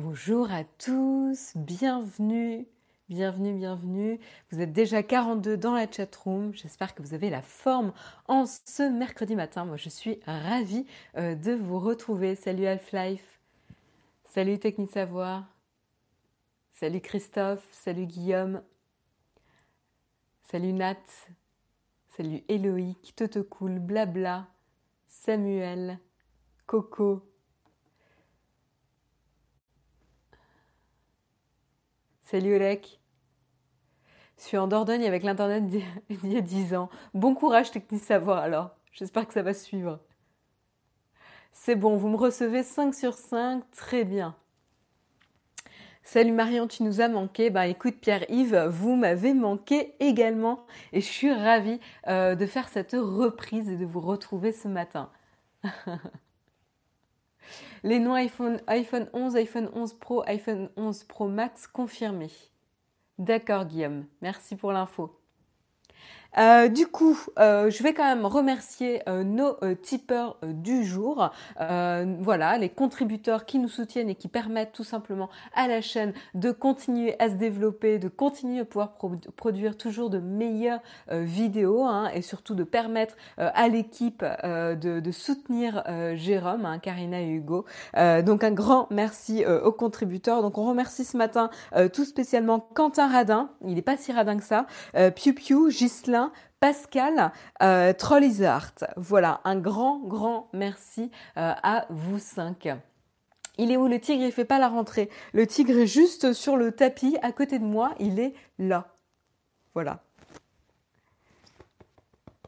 Bonjour à tous, bienvenue, bienvenue, bienvenue. Vous êtes déjà 42 dans la chat room. J'espère que vous avez la forme en ce mercredi matin. Moi, je suis ravie euh, de vous retrouver. Salut Half-Life, salut Technique Savoir, salut Christophe, salut Guillaume, salut Nat, salut Eloïc, Toto Cool, Blabla, Samuel, Coco, Salut Olek. Je suis en Dordogne avec l'internet d'il y a 10 ans. Bon courage Technique Savoir alors. J'espère que ça va suivre. C'est bon, vous me recevez 5 sur 5, très bien. Salut Marion, tu nous as manqué. Bah écoute Pierre-Yves, vous m'avez manqué également et je suis ravie euh, de faire cette reprise et de vous retrouver ce matin. Les noms iPhone, iPhone 11, iPhone 11 Pro, iPhone 11 Pro Max confirmés. D'accord Guillaume, merci pour l'info. Euh, du coup, euh, je vais quand même remercier euh, nos tipeurs du jour. voilà, les contributeurs qui nous soutiennent et qui permettent tout simplement à la chaîne de continuer à se développer, de continuer à pouvoir produire toujours de meilleures vidéos hein, et surtout de permettre à l'équipe de, soutenir Jérôme, hein, Karina et Hugo. donc un grand merci aux contributeurs. Donc on remercie ce matin tout spécialement Quentin Radin. Il n'est pas si radin que ça. Piu Piu, Gislain Pascal euh, Voilà, un grand, grand merci euh, à vous cinq. Il est où le tigre? Il fait pas la rentrée. Le tigre est juste sur le tapis à côté de moi. Il est là. Voilà.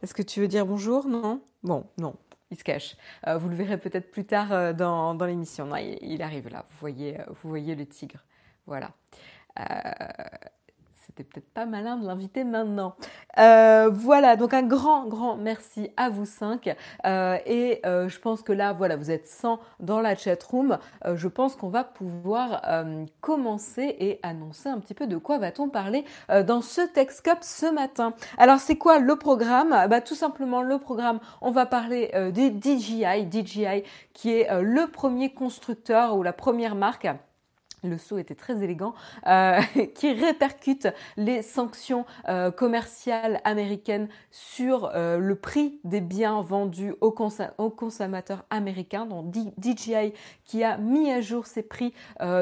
Est-ce que tu veux dire bonjour? Non? Bon, non. Il se cache. Euh, vous le verrez peut-être plus tard euh, dans, l'émission. Il, il, arrive là. Vous voyez, vous voyez le tigre. Voilà c'était peut-être pas malin de l'inviter maintenant. Euh, voilà, donc un grand, grand merci à vous cinq. Euh, et euh, je pense que là, voilà, vous êtes 100 dans la chat room. je pense qu'on va pouvoir commencer et annoncer un petit peu de quoi va-t-on parler dans ce Cup ce matin. Alors, c'est quoi le programme? Bah, Tout simplement, le programme, on va parler des DJI, DJI qui est le premier constructeur ou la première marque le saut était très élégant, euh, qui répercute les sanctions euh, commerciales américaines sur euh, le prix des biens vendus aux, consommateurs américains, donc DJI qui a mis à jour ses prix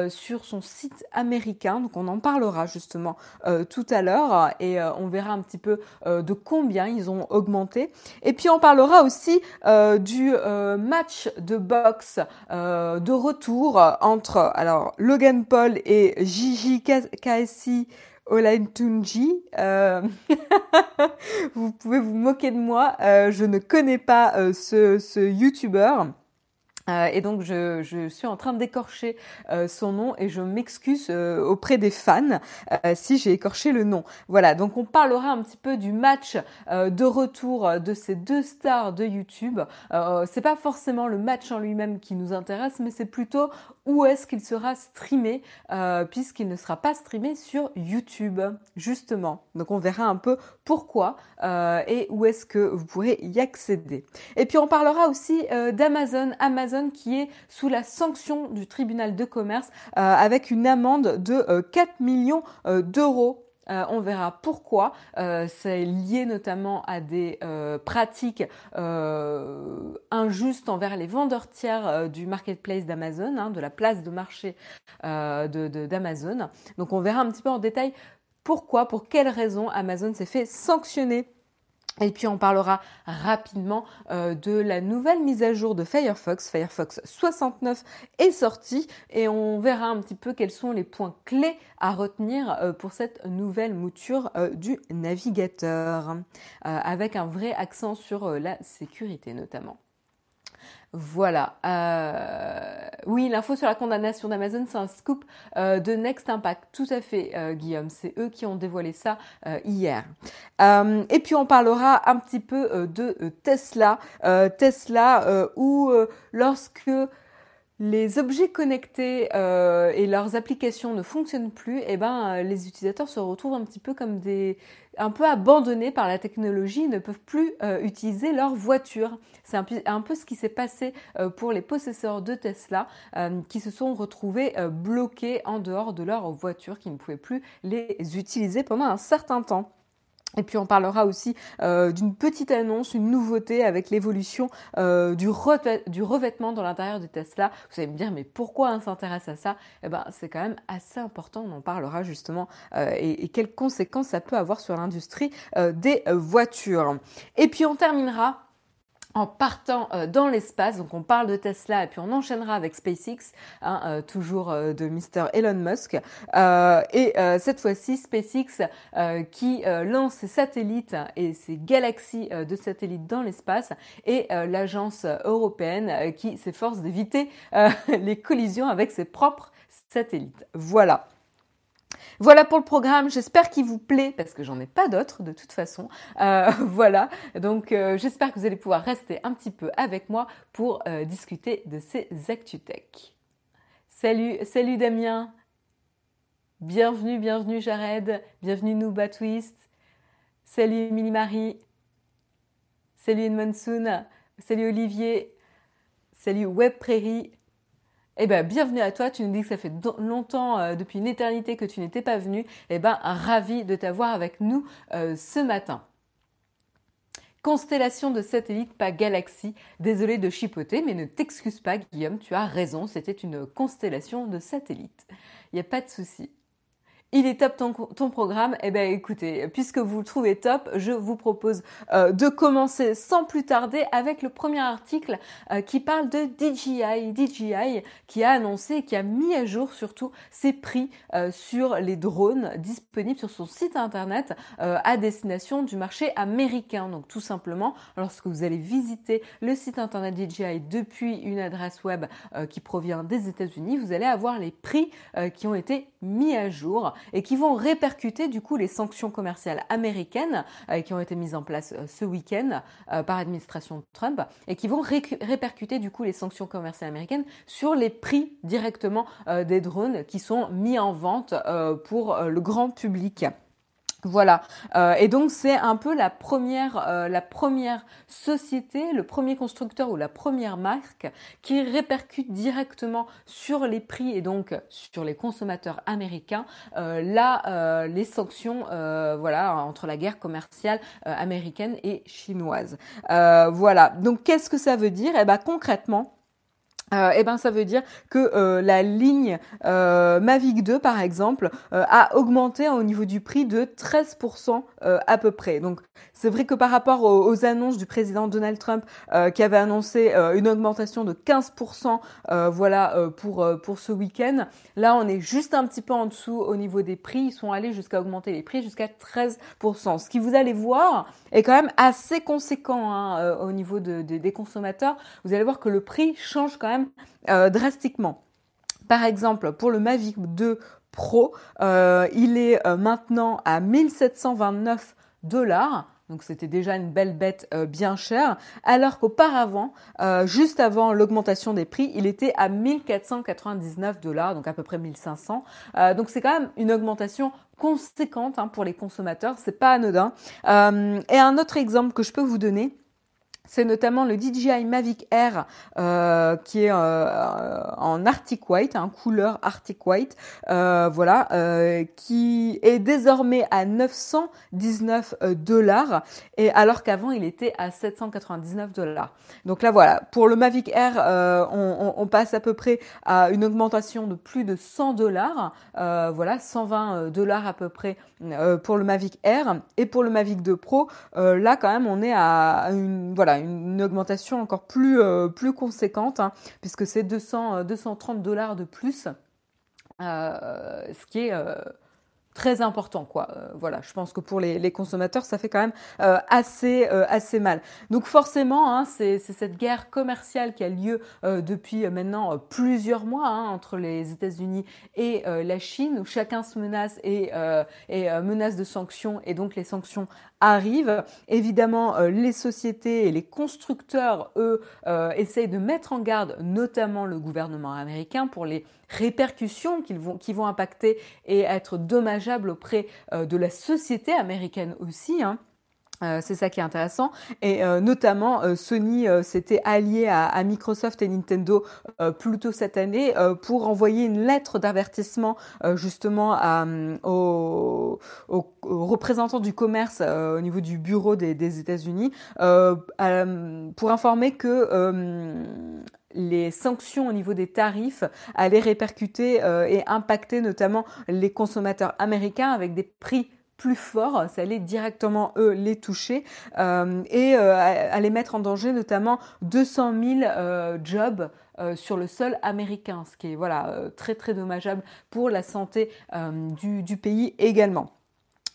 sur son site américain, donc on en parlera justement tout à l'heure et on verra un petit peu de combien ils ont augmenté. Et puis on parlera aussi du match de boxe de retour entre alors Logan Paul et Gigi KSI Olaintunji. Euh, vous pouvez vous moquer de moi, euh, je ne connais pas euh, ce, ce YouTuber. Euh, et donc je, suis en train d'écorcher euh, son nom et je m'excuse euh, auprès des fans si j'ai écorché le nom. Voilà, donc on parlera un petit peu du match de retour de ces deux stars de YouTube. c'est pas forcément le match en lui-même qui nous intéresse, mais c'est plutôt où est-ce qu'il sera streamé, puisqu'il ne sera pas streamé sur YouTube, justement. Donc on verra un peu pourquoi et où est-ce que vous pourrez y accéder. Et puis on parlera aussi d'Amazon. Amazon qui est sous la sanction du tribunal de commerce euh, avec une amende de 4 euh, millions euh, d'euros on verra pourquoi. c'est lié notamment à des pratiques injustes envers les vendeurs tiers du marketplace d'Amazon, hein, de la place de marché d'Amazon. Donc on verra un petit peu en détail pourquoi, pour quelles raisons Amazon s'est fait sanctionner et puis on parlera rapidement euh, de la nouvelle mise à jour de Firefox. Firefox 69 est sorti et on verra un petit peu quels sont les points clés à retenir euh, pour cette nouvelle mouture euh, du navigateur, avec un vrai accent sur la sécurité notamment. Voilà. Euh, oui, l'info sur la condamnation d'Amazon, c'est un scoop euh, de Next Impact. Tout à fait, euh, Guillaume. C'est eux qui ont dévoilé ça hier. et puis on parlera un petit peu de Tesla. Tesla, où lorsque les objets connectés et leurs applications ne fonctionnent plus, et eh ben les utilisateurs se retrouvent un petit peu comme des un peu abandonnés par la technologie, ne peuvent plus euh, utiliser leur voiture. C'est un, un, peu ce qui s'est passé pour les possesseurs de Tesla qui se sont retrouvés bloqués en dehors de leur voiture, qui ne pouvaient plus les utiliser pendant un certain temps. Et puis on parlera aussi euh, d'une petite annonce, une nouveauté avec l'évolution euh, du, du, revêtement dans l'intérieur de Tesla. Vous allez me dire mais pourquoi on s'intéresse à ça? Eh ben c'est quand même assez important. On en parlera justement euh, et, et, quelles conséquences ça peut avoir sur l'industrie des voitures. Et puis on terminera en partant euh, dans l'espace. Donc on parle de Tesla et puis on enchaînera avec SpaceX, hein, euh, toujours euh, de Mr. Elon Musk. et cette fois-ci, SpaceX qui lance ses satellites et ses galaxies de satellites dans l'espace et l'agence européenne qui s'efforce d'éviter les collisions avec ses propres satellites. Voilà. Voilà pour le programme. J'espère qu'il vous plaît parce que j'en ai pas d'autres de toute façon. Euh, voilà. Donc euh, j'espère que vous allez pouvoir rester un petit peu avec moi pour euh, discuter de ces ActuTech. Salut, salut Damien. Bienvenue, bienvenue Jared. Bienvenue Nouba Twist. Salut Mini Marie. Salut Monsoon. Salut Olivier. Salut Web Prairie. Eh ben, bienvenue à toi. Tu nous dis que ça fait longtemps, euh, depuis une éternité que tu n'étais pas venu. Eh ben, ravi de t'avoir avec nous euh, ce matin. Constellation de satellites, pas galaxie. Désolé de chipoter, mais ne t'excuse pas, Guillaume. Tu as raison. C'était une constellation de satellites. Il n'y a pas de souci. Il est top ton, ton programme Eh bien écoutez, puisque vous le trouvez top, je vous propose euh, de commencer sans plus tarder avec le premier article euh, qui parle de DJI. DJI qui a annoncé, qui a mis à jour surtout ses prix euh, sur les drones disponibles sur son site internet à destination du marché américain. Donc tout simplement, lorsque vous allez visiter le site internet DJI depuis une adresse web qui provient des États-Unis, vous allez avoir les prix qui ont été mis à jour et qui vont répercuter du coup les sanctions commerciales américaines euh, qui ont été mises en place euh, ce week-end euh, par l'administration Trump et qui vont répercuter du coup les sanctions commerciales américaines sur les prix directement des drones qui sont mis en vente pour le grand public. Voilà, euh, et donc c'est un peu la première, euh, la première société, le premier constructeur ou la première marque qui répercute directement sur les prix et donc sur les consommateurs américains. Euh, là les sanctions, voilà, entre la guerre commerciale américaine et chinoise. voilà, donc qu'est-ce que ça veut dire? Eh ben concrètement euh, eh ben ça veut dire que euh, la ligne euh, Mavic 2 par exemple a augmenté au niveau du prix de 13% à peu près. Donc c'est vrai que par rapport aux, annonces du président Donald Trump qui avait annoncé une augmentation de 15% voilà pour pour ce week-end, là on est juste un petit peu en dessous au niveau des prix. Ils sont allés jusqu'à augmenter les prix jusqu'à 13%. Ce qui vous allez voir est quand même assez conséquent hein, au niveau de, des consommateurs. Vous allez voir que le prix change quand même euh, drastiquement. Par exemple, pour le Mavic 2 Pro, euh, il est euh, maintenant à 1729 dollars. Donc c'était déjà une belle bête bien chère, alors qu'auparavant, juste avant l'augmentation des prix, il était à 1499 dollars, donc à peu près 1500. donc c'est quand même une augmentation conséquente hein, pour les consommateurs, c'est pas anodin. et un autre exemple que je peux vous donner, c'est notamment le DJI Mavic Air euh, qui est euh, en Arctic White, un couleur Arctic White, euh, voilà, qui est désormais à 919 dollars et alors qu'avant il était à 799 dollars. Donc là voilà, pour le Mavic Air, on, on, passe à peu près à une augmentation de plus de 100 dollars, voilà, 120 dollars à peu près pour le Mavic Air et pour le Mavic 2 Pro, là quand même on est à une voilà une augmentation encore plus, euh, plus conséquente, hein, puisque c'est 200, 230 euh, dollars de plus, euh, ce qui est très important quoi. Euh, voilà, je pense que pour les, consommateurs, ça fait quand même euh, assez euh, assez mal. Donc forcément, hein, c'est cette guerre commerciale qui a lieu depuis maintenant plusieurs mois hein, entre les États-Unis et la Chine, où chacun se menace et, et menace de sanctions, et donc les sanctions arrivent. Évidemment, les sociétés et les constructeurs, eux, essayent de mettre en garde, notamment le gouvernement américain, pour les répercussions qui vont, qui vont impacter et être dommageables auprès euh, de la société américaine aussi. Hein. Euh, c'est ça qui est intéressant. Et euh, notamment, Sony s'était allié à, Microsoft et Nintendo plus tôt cette année pour envoyer une lettre d'avertissement justement aux, représentants du commerce au niveau du bureau des, des États-Unis pour informer que les sanctions au niveau des tarifs allaient répercuter euh, et impacter notamment les consommateurs américains avec des prix plus forts, ça allait directement eux les toucher euh, et euh, allait mettre en danger notamment 200 000 jobs sur le sol américain, ce qui est voilà très très dommageable pour la santé du pays également.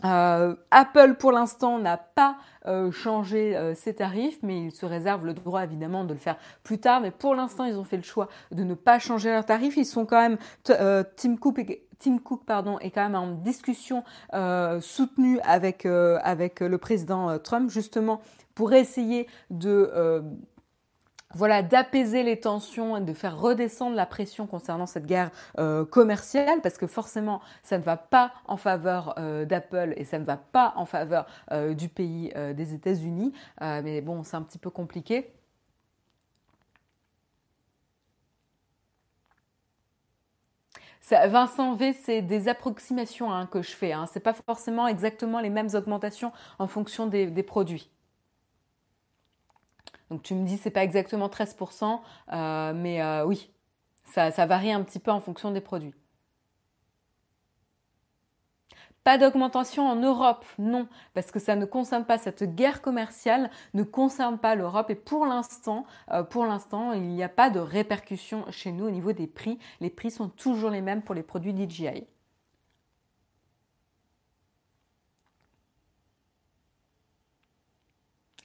Euh, Apple pour l'instant n'a pas euh, changé euh, ses tarifs, mais il se réserve le droit évidemment de le faire plus tard. Mais pour l'instant, ils ont fait le choix de ne pas changer leurs tarifs. Ils sont quand même Tim Cook. Tim Cook pardon, est quand même en discussion soutenue avec, avec le président Trump justement pour essayer de voilà, d'apaiser les tensions et de faire redescendre la pression concernant cette guerre euh, commerciale, parce que forcément, ça ne va pas en faveur euh, d'Apple et ça ne va pas en faveur euh, du pays des États-Unis. mais bon, c'est un petit peu compliqué. Vincent V, c'est des approximations hein, que je fais. Hein. Ce n'est pas forcément exactement les mêmes augmentations en fonction des produits. Donc tu me dis c'est pas exactement 13%, euh, mais euh, oui, ça, varie un petit peu en fonction des produits. Pas d'augmentation en Europe, non, parce que ça ne concerne pas cette guerre commerciale, ne concerne pas l'Europe et pour l'instant, euh, pour l'instant, il n'y a pas de répercussions chez nous au niveau des prix. Les prix sont toujours les mêmes pour les produits DJI.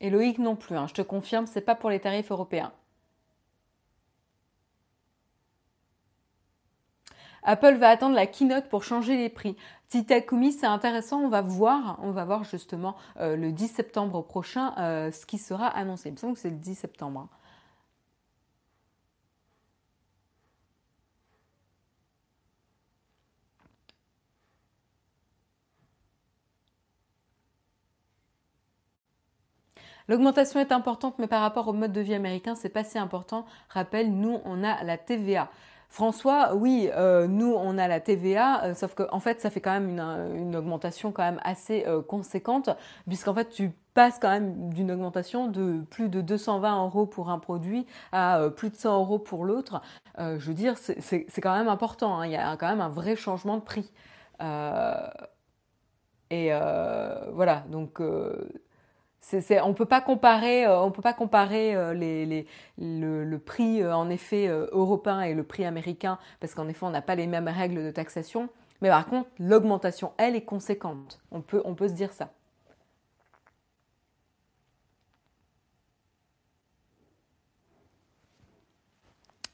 Et Loïc non plus, hein. je te confirme, c'est pas pour les tarifs européens. Apple va attendre la keynote pour changer les prix. Titakumi, c'est intéressant, on va voir, on va voir justement euh, le 10 septembre prochain euh, ce qui sera annoncé. Il me semble que c'est le 10 septembre. Hein. L'augmentation est importante, mais par rapport au mode de vie américain, c'est pas si important. Rappelle, nous, on a la TVA. François, oui, euh, nous on a la TVA, euh, sauf qu'en en fait ça fait quand même une, augmentation quand même assez euh, conséquente, puisqu'en fait tu passes quand même d'une augmentation de plus de 220 euros pour un produit à plus de 100 euros pour l'autre. je veux dire, c'est quand même important, hein. il y a quand même un vrai changement de prix. et voilà, donc on peut pas comparer, euh, on peut pas comparer euh, le, prix euh, en effet européen et le prix américain parce qu'en effet on n'a pas les mêmes règles de taxation. Mais par contre, l'augmentation, elle, est conséquente. On peut, on peut se dire ça.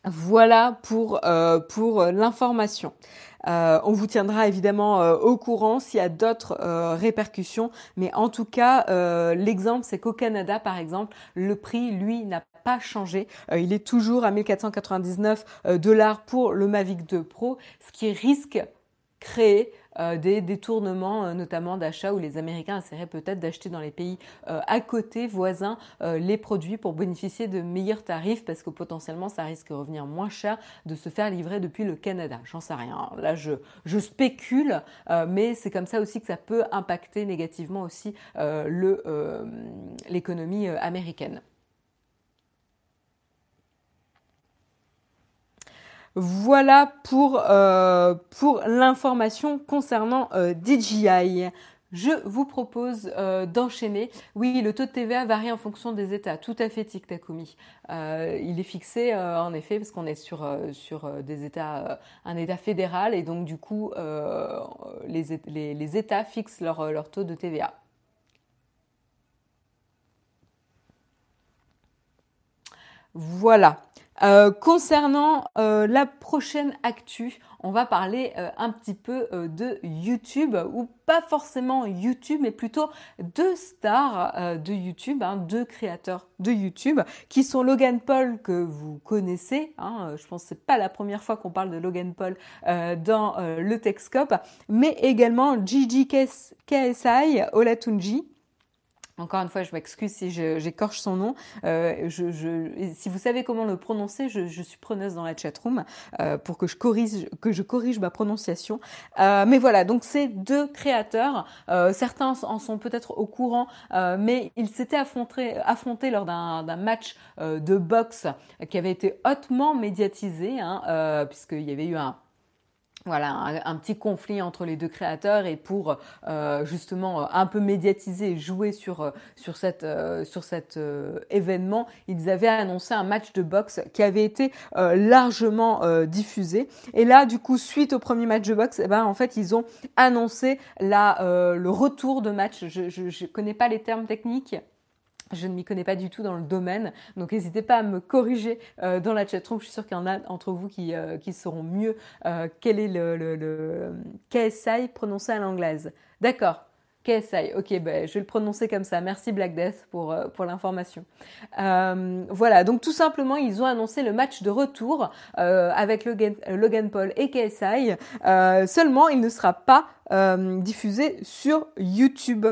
Voilà pour, pour l'information. Euh, on vous tiendra évidemment euh, au courant s'il y a d'autres euh, répercussions, mais en tout cas, l'exemple c'est qu'au Canada, par exemple, le prix, lui, n'a pas changé. il est toujours à 1499 dollars pour le Mavic 2 Pro, ce qui risque créer euh, des détournements, euh, notamment d'achat, où les Américains essaieraient peut-être d'acheter dans les pays euh, à côté, voisins, les produits pour bénéficier de meilleurs tarifs, parce que potentiellement ça risque de revenir moins cher de se faire livrer depuis le Canada. J'en sais rien. Là, je, je spécule, mais c'est comme ça aussi que ça peut impacter négativement aussi l'économie américaine. Voilà pour, euh, pour l'information concernant euh, DJI. je vous propose d'enchaîner. Oui, le taux de TVA varie en fonction des États. Tout à fait, Tic Takumi. il est fixé en effet parce qu'on est sur, des États, un État fédéral et donc du coup les, États fixent leur taux de TVA. Voilà. Euh, concernant euh, la prochaine actu, on va parler euh, un petit peu de YouTube, ou pas forcément YouTube, mais plutôt deux stars de YouTube, hein, deux créateurs de YouTube, qui sont Logan Paul que vous connaissez. Hein, je pense que c'est pas la première fois qu'on parle de Logan Paul dans le Techscope, mais également Gigi KSI Olatunji encore une fois, je m'excuse si j'écorche son nom. Euh, je, si vous savez comment le prononcer, je, suis preneuse dans la chatroom euh, pour que je corrige, que je corrige ma prononciation. Euh, mais voilà, donc ces deux créateurs, euh, certains en sont peut-être au courant, euh, mais ils s'étaient affrontés, affrontés lors d'un match de boxe qui avait été hautement médiatisé, hein, puisqu'il y avait eu un voilà un, petit conflit entre les deux créateurs et pour euh, justement euh, un peu médiatiser et jouer sur euh, sur cette sur cet événement, ils avaient annoncé un match de boxe qui avait été largement diffusé. Et là, du coup, suite au premier match de boxe, eh ben en fait, ils ont annoncé la le retour de match. Je, je je connais pas les termes techniques. Je ne m'y connais pas du tout dans le domaine, donc n'hésitez pas à me corriger euh, dans la chatroom. Je suis sûre qu'il y en a entre vous qui, euh, qui sauront mieux euh, quel est le, KSI prononcé à l'anglaise. D'accord, KSI, ok, ben, je vais le prononcer comme ça. Merci Black Death pour, pour l'information. voilà, donc tout simplement, ils ont annoncé le match de retour avec Logan, Logan, Paul et KSI. seulement, il ne sera pas diffusé sur YouTube.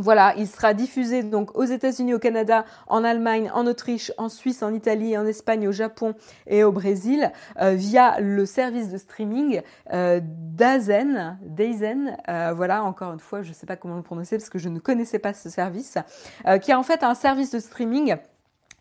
Voilà, il sera diffusé donc aux États-Unis, au Canada, en Allemagne, en Autriche, en Suisse, en Italie, en Espagne, au Japon et au Brésil euh, via le service de streaming euh, Dazen. Dazen, euh, voilà, encore une fois, je ne sais pas comment le prononcer parce que je ne connaissais pas ce service, qui est en fait un service de streaming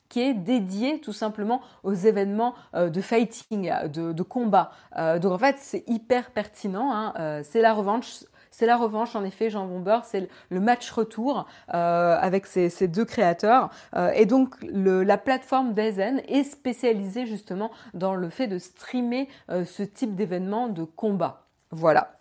qui est dédié tout simplement aux événements de fighting, de, combat. donc en fait, c'est hyper pertinent. Hein, c'est la revanche c'est la revanche, en effet, Jean Bomber, c'est le match retour euh, avec ces, deux créateurs. Euh, et donc, la plateforme Dazen est spécialisée justement dans le fait de streamer euh, ce type d'événement de combat. Voilà.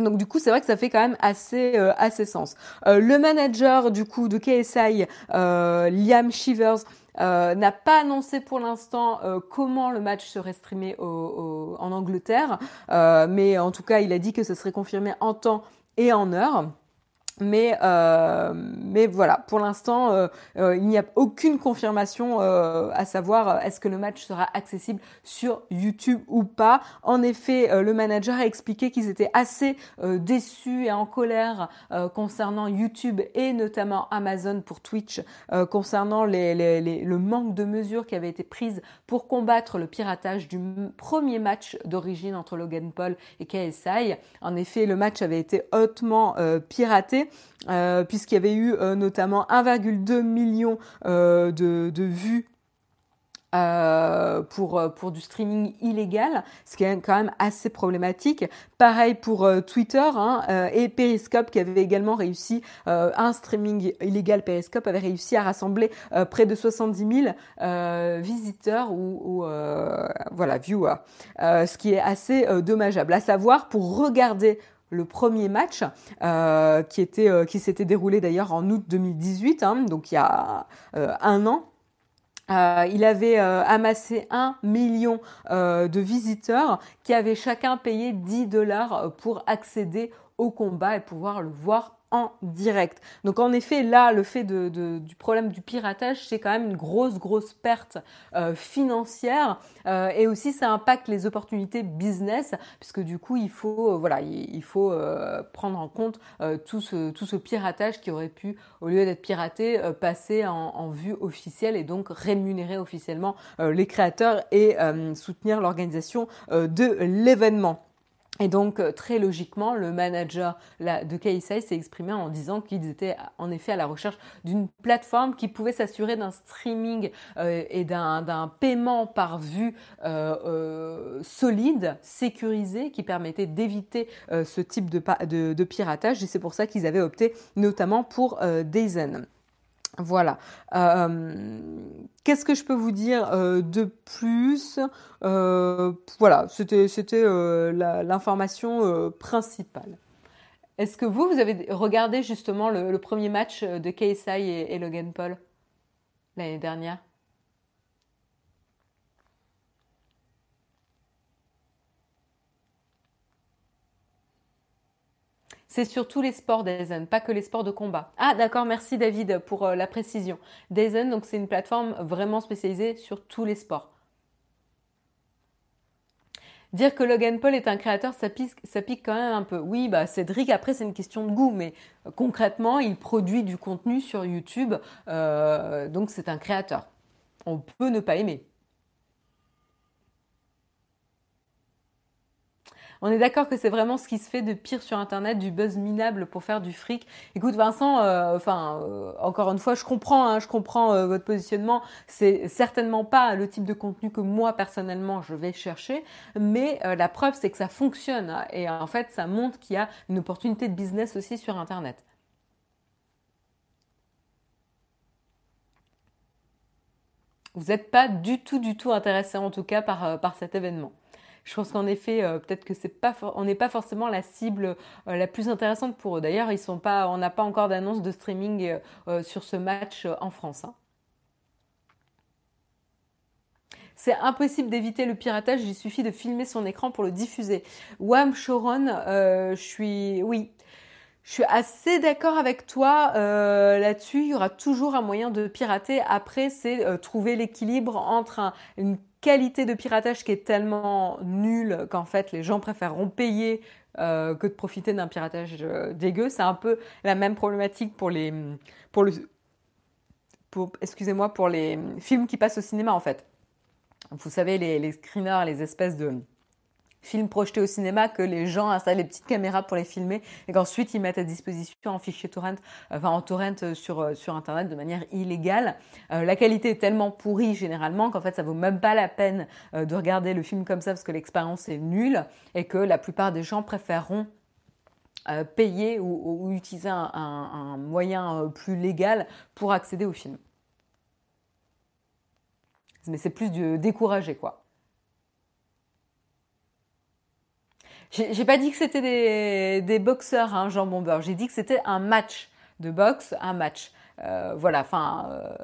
Donc du coup, c'est vrai que ça fait quand même assez assez sens. le manager du coup de KSI, Liam Shivers, n'a pas annoncé pour l'instant comment le match serait streamé en Angleterre, mais en tout cas, il a dit que ce serait confirmé en temps et en heure. Mais, euh, mais voilà, pour l'instant, euh, euh, il n'y a aucune confirmation à savoir est-ce que le match sera accessible sur YouTube ou pas. En effet, le manager a expliqué qu'ils étaient assez déçus et en colère concernant YouTube et notamment Amazon pour Twitch, concernant les, les, le manque de mesures qui avaient été prises pour combattre le piratage du premier match d'origine entre Logan Paul et KSI. En effet, le match avait été hautement piraté. Euh, puisqu'il y avait eu euh, notamment 1,2 million euh, de, vues pour, pour du streaming illégal, ce qui est quand même assez problématique. Pareil pour Twitter hein, et Periscope qui avait également réussi, un streaming illégal Periscope avait réussi à rassembler près de 70 000 visiteurs ou, ou voilà, viewers, ce qui est assez dommageable. À savoir, pour regarder le premier match euh, qui était euh, qui s'était déroulé d'ailleurs en août 2018, hein, donc il y a euh, un an. il avait amassé un million de visiteurs qui avaient chacun payé 10 dollars pour accéder au combat et pouvoir le voir en direct. Donc en effet, là, le fait du problème du piratage, c'est quand même une grosse, grosse perte euh, financière euh, et aussi ça impacte les opportunités business puisque du coup, il faut, euh, prendre en compte tout, ce, piratage qui aurait pu, au lieu d'être piraté, passer en, vue officielle et donc rémunérer officiellement les créateurs et soutenir l'organisation de l'événement. Et donc, euh, très logiquement, le manager de KSI s'est exprimé en disant qu'ils étaient en effet à la recherche d'une plateforme qui pouvait s'assurer d'un streaming euh, et d'un paiement par vue euh, solide, sécurisé, qui permettait d'éviter ce type de, piratage. Et c'est pour ça qu'ils avaient opté notamment pour Dazen. Voilà. Euh, qu'est-ce que je peux vous dire euh, de plus? Euh, Voilà, c'était l'information principale. Est-ce que vous, vous avez regardé justement le, premier match de KSI et Logan Paul l'année dernière? C'est sur tous les sports Dazen, pas que les sports de combat. Ah d'accord, merci David pour euh, la précision. Dazen, donc c'est une plateforme vraiment spécialisée sur tous les sports. Dire que Logan Paul est un créateur, ça pique, quand même un peu. Oui, bah Cédric, après c'est une question de goût, mais euh, concrètement, il produit du contenu sur YouTube, euh, donc c'est un créateur. On peut ne pas aimer. On est d'accord que c'est vraiment ce qui se fait de pire sur Internet, du buzz minable pour faire du fric. Écoute, Vincent, euh, enfin, euh, encore une fois, je comprends, hein, je comprends euh, votre positionnement. C'est certainement pas le type de contenu que moi personnellement je vais chercher, mais la preuve c'est que ça fonctionne et en fait ça montre qu'il y a une opportunité de business aussi sur Internet. Vous n'êtes pas du tout, du tout intéressé en tout cas par, par cet événement. Je pense qu'en effet, euh, peut-être que c'est pas, on n'est pas forcément la cible euh, la plus intéressante pour eux. D'ailleurs, ils sont pas, on n'a pas encore d'annonce de streaming euh, sur ce match en France. Hein. C'est impossible d'éviter le piratage, il suffit de filmer son écran pour le diffuser. Wam Shoron, je suis, oui, je suis assez d'accord avec toi là-dessus. Il y aura toujours un moyen de pirater. Après, c'est trouver l'équilibre entre une qualité de piratage qui est tellement nulle qu'en fait les gens préféreront payer euh, que de profiter d'un piratage euh, dégueu. C'est un peu la même problématique pour les pour le pour excusez-moi pour les films qui passent au cinéma en fait. Vous savez les, les screeners, les espèces de films projetés au cinéma que les gens installent les petites caméras pour les filmer et qu'ensuite ils mettent à disposition en fichier torrent, enfin en torrent sur, euh, sur internet de manière illégale. Euh, la qualité est tellement pourrie généralement qu'en fait ça vaut même pas la peine euh, de regarder le film comme ça parce que l'expérience est nulle et que la plupart des gens préféreront payer ou, utiliser un, un, moyen plus légal pour accéder au film. Mais c'est plus du décourager quoi. J'ai pas dit que c'était des, boxeurs, hein, Jean Bomber. J'ai dit que c'était un match de boxe, un match. Euh, voilà, enfin. Euh...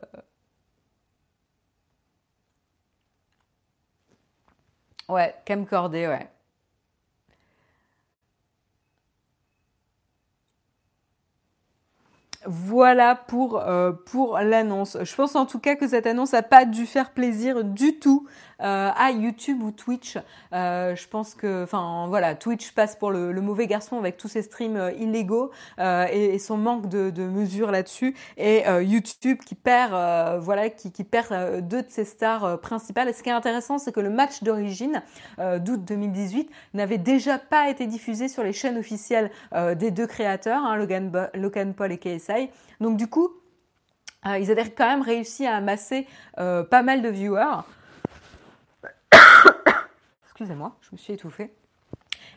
Ouais, camcordé, ouais. Voilà pour, euh, pour l'annonce. Je pense en tout cas que cette annonce n'a pas dû faire plaisir du tout à YouTube ou Twitch. Euh, je pense que, enfin voilà, Twitch passe pour le, mauvais garçon avec tous ses streams euh, illégaux et, son manque de, mesures là-dessus. Et YouTube qui perd, voilà, qui, perd deux de ses stars principales. Et ce qui est intéressant, c'est que le match d'origine d'août 2018 n'avait déjà pas été diffusé sur les chaînes officielles des deux créateurs, hein, Logan Paul et KSI. Donc du coup, ils avaient quand même réussi à amasser pas mal de viewers. Excusez-moi, je me suis étouffée.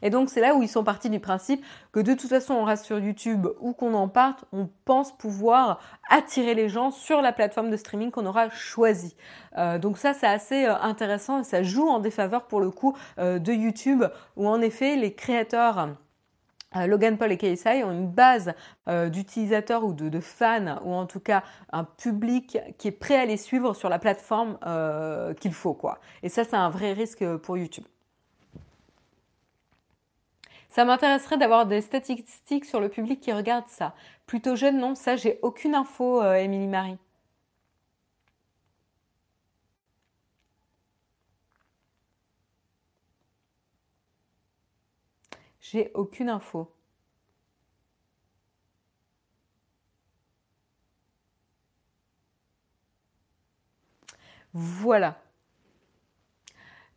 Et donc c'est là où ils sont partis du principe que de toute façon on reste sur YouTube ou qu'on en parte, on pense pouvoir attirer les gens sur la plateforme de streaming qu'on aura choisie. Euh, donc ça c'est assez euh, intéressant et ça joue en défaveur pour le coup euh, de YouTube où en effet les créateurs Logan Paul et KSI ont une base d'utilisateurs ou de, fans, ou en tout cas un public qui est prêt à les suivre sur la plateforme qu'il faut. quoi. Et ça, c'est un vrai risque pour YouTube. Ça m'intéresserait d'avoir des statistiques sur le public qui regarde ça. Plutôt jeune, non, ça, j'ai aucune info, Émilie Marie. J'ai aucune info. Voilà.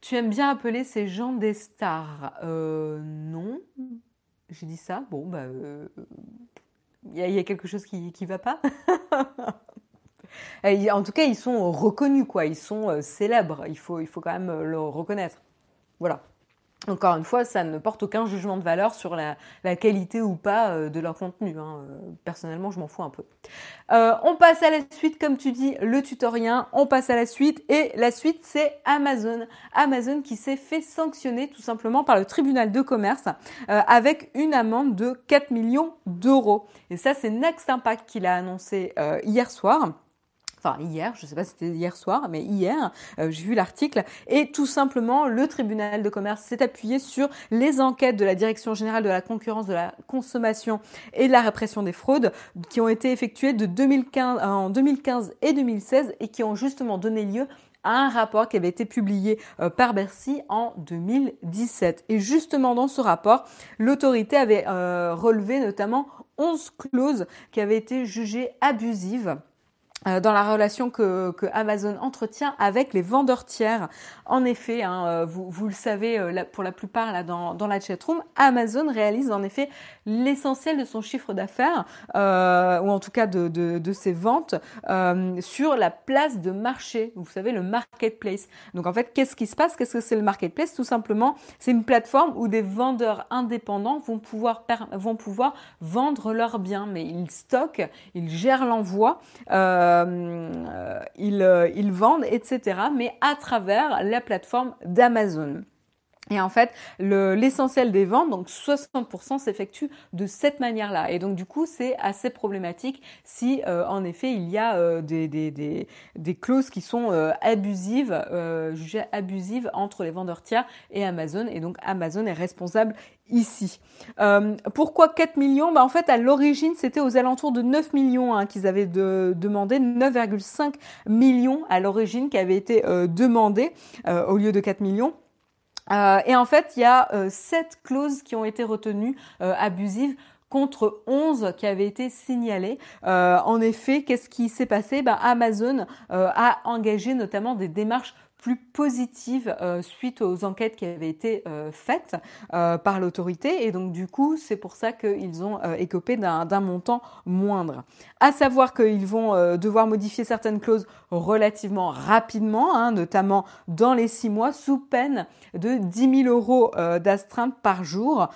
Tu aimes bien appeler ces gens des stars? Euh, Non. j'ai dit ça. Bon, bah, il y, a quelque chose qui ne va pas? en tout cas, ils sont reconnus, quoi. Ils sont célèbres. Il faut, il faut quand même le reconnaître. Voilà. Encore une fois, ça ne porte aucun jugement de valeur sur la, qualité ou pas euh, de leur contenu. Hein. Euh, personnellement, je m'en fous un peu. Euh, on passe à la suite, comme tu dis, le tutoriel. On passe à la suite et la suite, c'est Amazon. Amazon qui s'est fait sanctionner tout simplement par le tribunal de commerce avec une amende de 4 millions d'euros. Et ça, c'est Next Impact qui l'a annoncé hier soir enfin hier, je ne sais pas si c'était hier soir, mais hier, euh, j'ai vu l'article, et tout simplement, le tribunal de commerce s'est appuyé sur les enquêtes de la Direction générale de la concurrence, de la consommation et de la répression des fraudes qui ont été effectuées de 2015, euh, en 2015 et 2016 et qui ont justement donné lieu à un rapport qui avait été publié euh, par Bercy en 2017. Et justement dans ce rapport, l'autorité avait relevé notamment 11 clauses qui avaient été jugées abusives dans la relation que, que, Amazon entretient avec les vendeurs tiers. En effet, hein, euh, vous, vous, le savez euh, pour la plupart là dans, dans la chatroom, Amazon réalise en effet l'essentiel de son chiffre d'affaires, euh, ou en tout cas de, de, de ses ventes, euh, sur la place de marché, vous savez, le marketplace. Donc en fait, qu'est-ce qui se passe? Qu'est-ce que c'est le marketplace? Tout simplement, c'est une plateforme où des vendeurs indépendants vont pouvoir, vont pouvoir vendre leurs biens, mais ils stockent, ils gèrent l'envoi. Euh, euh, ils, euh, ils vendent, etc. Mais à travers la plateforme d'Amazon. Et en fait, l'essentiel des ventes, donc 60%, s'effectue de cette manière-là. Et donc du coup, c'est assez problématique si euh, en effet il y a euh, des, des, des, des, clauses qui sont euh, abusives, jugées abusives entre les vendeurs tiers et Amazon. Et donc Amazon est responsable ici. pourquoi 4 millions? Bah, En fait, à l'origine, c'était aux alentours de 9 millions hein, qu'ils avaient de, demandé, 9,5 millions à l'origine qui avaient été demandés au lieu de 4 millions. Euh, et en fait, il y a euh, sept clauses qui ont été retenues euh, abusives contre 11 qui avaient été signalées. en effet, qu'est-ce qui s'est passé? Ben, Amazon a engagé notamment des démarches plus positive euh, suite aux enquêtes qui avaient été euh, faites euh, par l'autorité et donc du coup c'est pour ça qu'ils ont écopé d'un montant moindre. À savoir qu'ils vont devoir modifier certaines clauses relativement rapidement, hein, notamment dans les six mois, sous peine de 10 000 euros d'astreinte par jour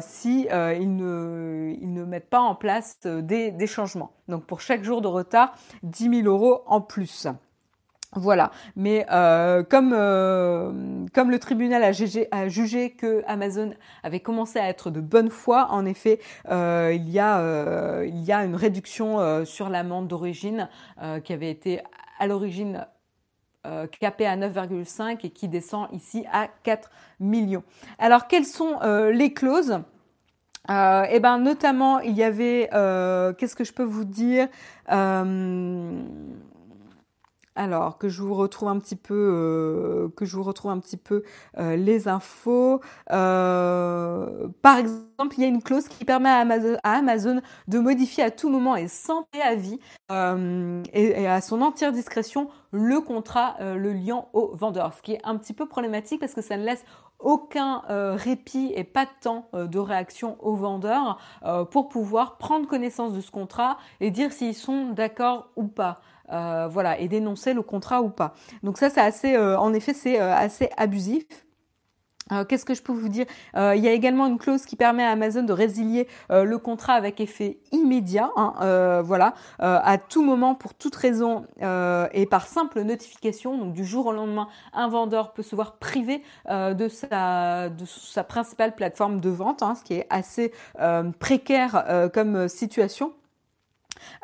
si ne mettent pas en place des, des changements. Donc pour chaque jour de retard, 10 000 euros en plus. Voilà, mais euh, comme euh, comme le tribunal a jugé, que Amazon avait commencé à être de bonne foi, en effet, euh, il y a il y a une réduction sur l'amende d'origine qui avait été à l'origine capée à 9,5 et qui descend ici à 4 millions. Alors quelles sont les clauses? Eh ben notamment il y avait qu'est-ce que je peux vous dire? Alors que je vous retrouve un petit peu, euh, que je vous retrouve un petit peu euh, les infos. Euh, par exemple, il y a une clause qui permet à Amazon, de modifier à tout moment et sans préavis et, à son entière discrétion le contrat le liant au vendeur. Ce qui est un petit peu problématique parce que ça ne laisse aucun répit et pas de temps de réaction aux vendeurs pour pouvoir prendre connaissance de ce contrat et dire s'ils sont d'accord ou pas. Euh, voilà, et dénoncer le contrat ou pas. Donc ça, c'est assez, euh, en effet, c'est euh, assez abusif. Qu'est-ce que je peux vous dire? Il y a également une clause qui permet à Amazon de résilier le contrat avec effet immédiat, hein, voilà, à tout moment, pour toute raison et par simple notification. Donc du jour au lendemain, un vendeur peut se voir privé de sa principale plateforme de vente, hein, ce qui est assez précaire comme situation.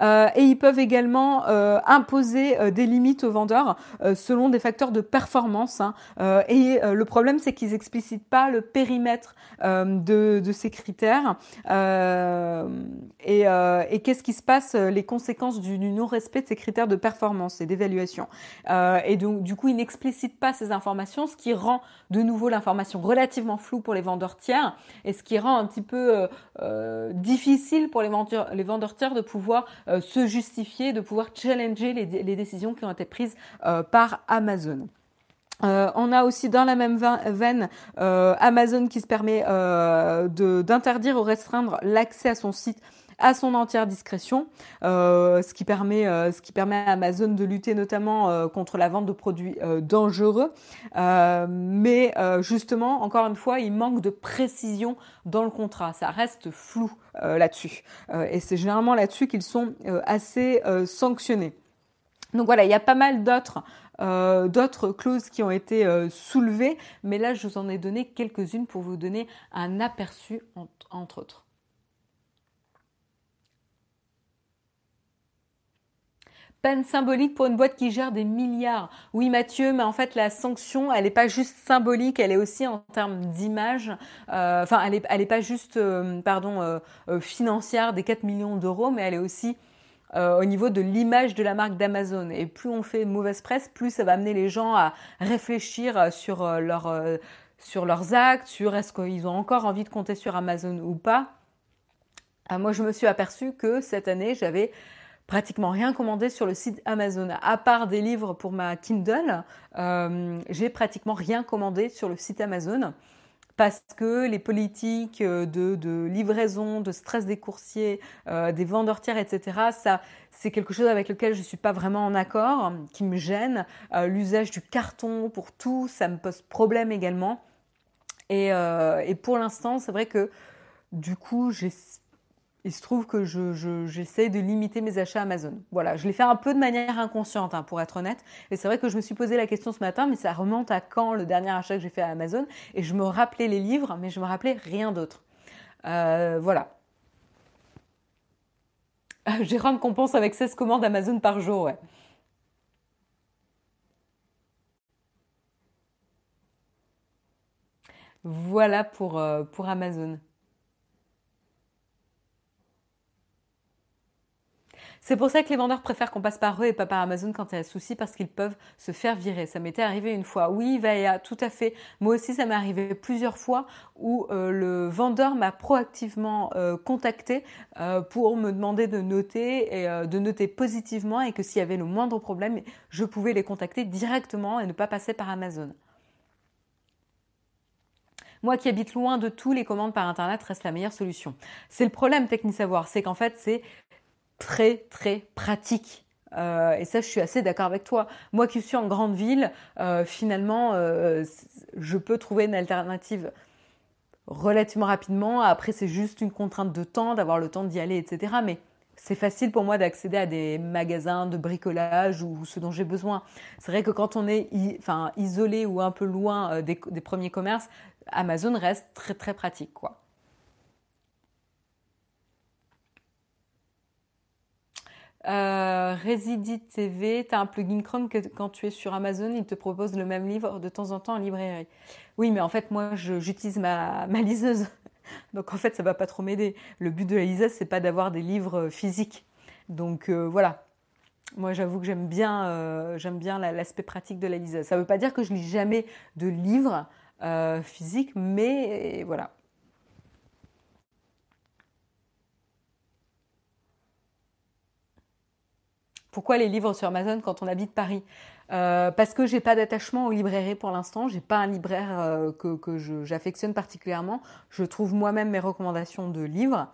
Euh, et ils peuvent également euh, imposer euh, des limites aux vendeurs selon des facteurs de performance. Hein. et le problème, c'est qu'ils explicitent pas le périmètre de, ces critères. et, qu'est-ce qui se passe, les conséquences du, du non-respect de ces critères de performance et d'évaluation. et donc, du coup, ils n'explicitent pas ces informations, ce qui rend de nouveau l'information relativement floue pour les vendeurs tiers et ce qui rend un petit peu difficile pour les vendeurs, les vendeurs tiers de pouvoir euh, se justifier, de pouvoir challenger les, décisions qui ont été prises euh, par Amazon. on a aussi dans la même veine Amazon qui se permet d'interdire ou restreindre l'accès à son site à son entière discrétion, euh, ce, qui permet, euh, ce qui permet à Amazon de lutter notamment euh, contre la vente de produits dangereux. mais justement, encore une fois, il manque de précision dans le contrat. Ça reste flou là-dessus. et c'est généralement là-dessus qu'ils sont assez sanctionnés. Donc voilà, il y a pas mal d'autres d'autres clauses qui ont été soulevées, mais là je vous en ai donné quelques-unes pour vous donner un aperçu entre autres. Peine symbolique pour une boîte qui gère des milliards. Oui Mathieu, mais en fait la sanction, elle n'est pas juste symbolique, elle est aussi en termes d'image. Euh, enfin, elle n'est est pas juste, euh, pardon, euh, financière des 4 millions d'euros, mais elle est aussi au niveau de l'image de la marque d'Amazon. Et plus on fait mauvaise presse, plus ça va amener les gens à réfléchir sur, sur leurs actes, sur est-ce qu'ils ont encore envie de compter sur Amazon ou pas. moi, je me suis aperçue que cette année, j'avais pratiquement rien commandé sur le site Amazon. À part des livres pour ma Kindle, euh, j'ai pratiquement rien commandé sur le site Amazon parce que les politiques de, livraison, de stress des coursiers, euh, des vendeurs tiers, etc., ça, c'est quelque chose avec lequel je ne suis pas vraiment en accord, qui me gêne. Euh, l'usage du carton pour tout, ça me pose problème également. Et, et pour l'instant, c'est vrai que du coup, j'ai il se trouve que j'essaie de limiter mes achats Amazon. Voilà, je l'ai fait un peu de manière inconsciente, hein, pour être honnête. Et c'est vrai que je me suis posé la question ce matin, mais ça remonte à quand le dernier achat que j'ai fait à Amazon? Et je me rappelais les livres, mais je me rappelais rien d'autre. Euh, voilà. Jérôme compense avec 16 commandes Amazon par jour, ouais. Voilà pour, euh, pour Amazon. C'est pour ça que les vendeurs préfèrent qu'on passe par eux et pas par Amazon quand il y a un souci parce qu'ils peuvent se faire virer. Ça m'était arrivé une fois. Oui, Vaya, tout à fait. Moi aussi, ça m'est arrivé plusieurs fois où euh, le vendeur m'a proactivement euh, contacté euh, pour me demander de noter et de noter positivement et que s'il y avait le moindre problème, je pouvais les contacter directement et ne pas passer par Amazon. Moi qui habite loin de tout, les commandes par Internet restent la meilleure solution. C'est le problème Technisavoir, c'est qu'en fait, c'est très très pratique. Euh, et ça, je suis assez d'accord avec toi. Moi qui suis en grande ville, euh, finalement, euh, je peux trouver une alternative relativement rapidement. Après, c'est juste une contrainte de temps, d'avoir le temps d'y aller, etc. Mais c'est facile pour moi d'accéder à des magasins de bricolage ou ce dont j'ai besoin. C'est vrai que quand on est enfin, isolé ou un peu loin des, des premiers commerces, Amazon reste très très pratique, quoi. Euh, Residit TV, tu as un plugin Chrome que quand tu es sur Amazon, il te propose le même livre de temps en temps en librairie. Oui, mais en fait, moi, j'utilise ma, liseuse. Donc en fait, ça va pas trop m'aider. Le but de la liseuse, c'est pas d'avoir des livres euh, physiques. Donc euh, voilà. Moi, j'avoue que j'aime bien, euh, bien l'aspect pratique de la liseuse. Ça veut pas dire que je lis jamais de livres physiques, mais voilà. Pourquoi les livres sur Amazon quand on habite Paris? Euh, Parce que j'ai pas d'attachement aux librairies pour l'instant. J'ai pas un libraire euh, que, j'affectionne particulièrement. Je trouve moi-même mes recommandations de livres.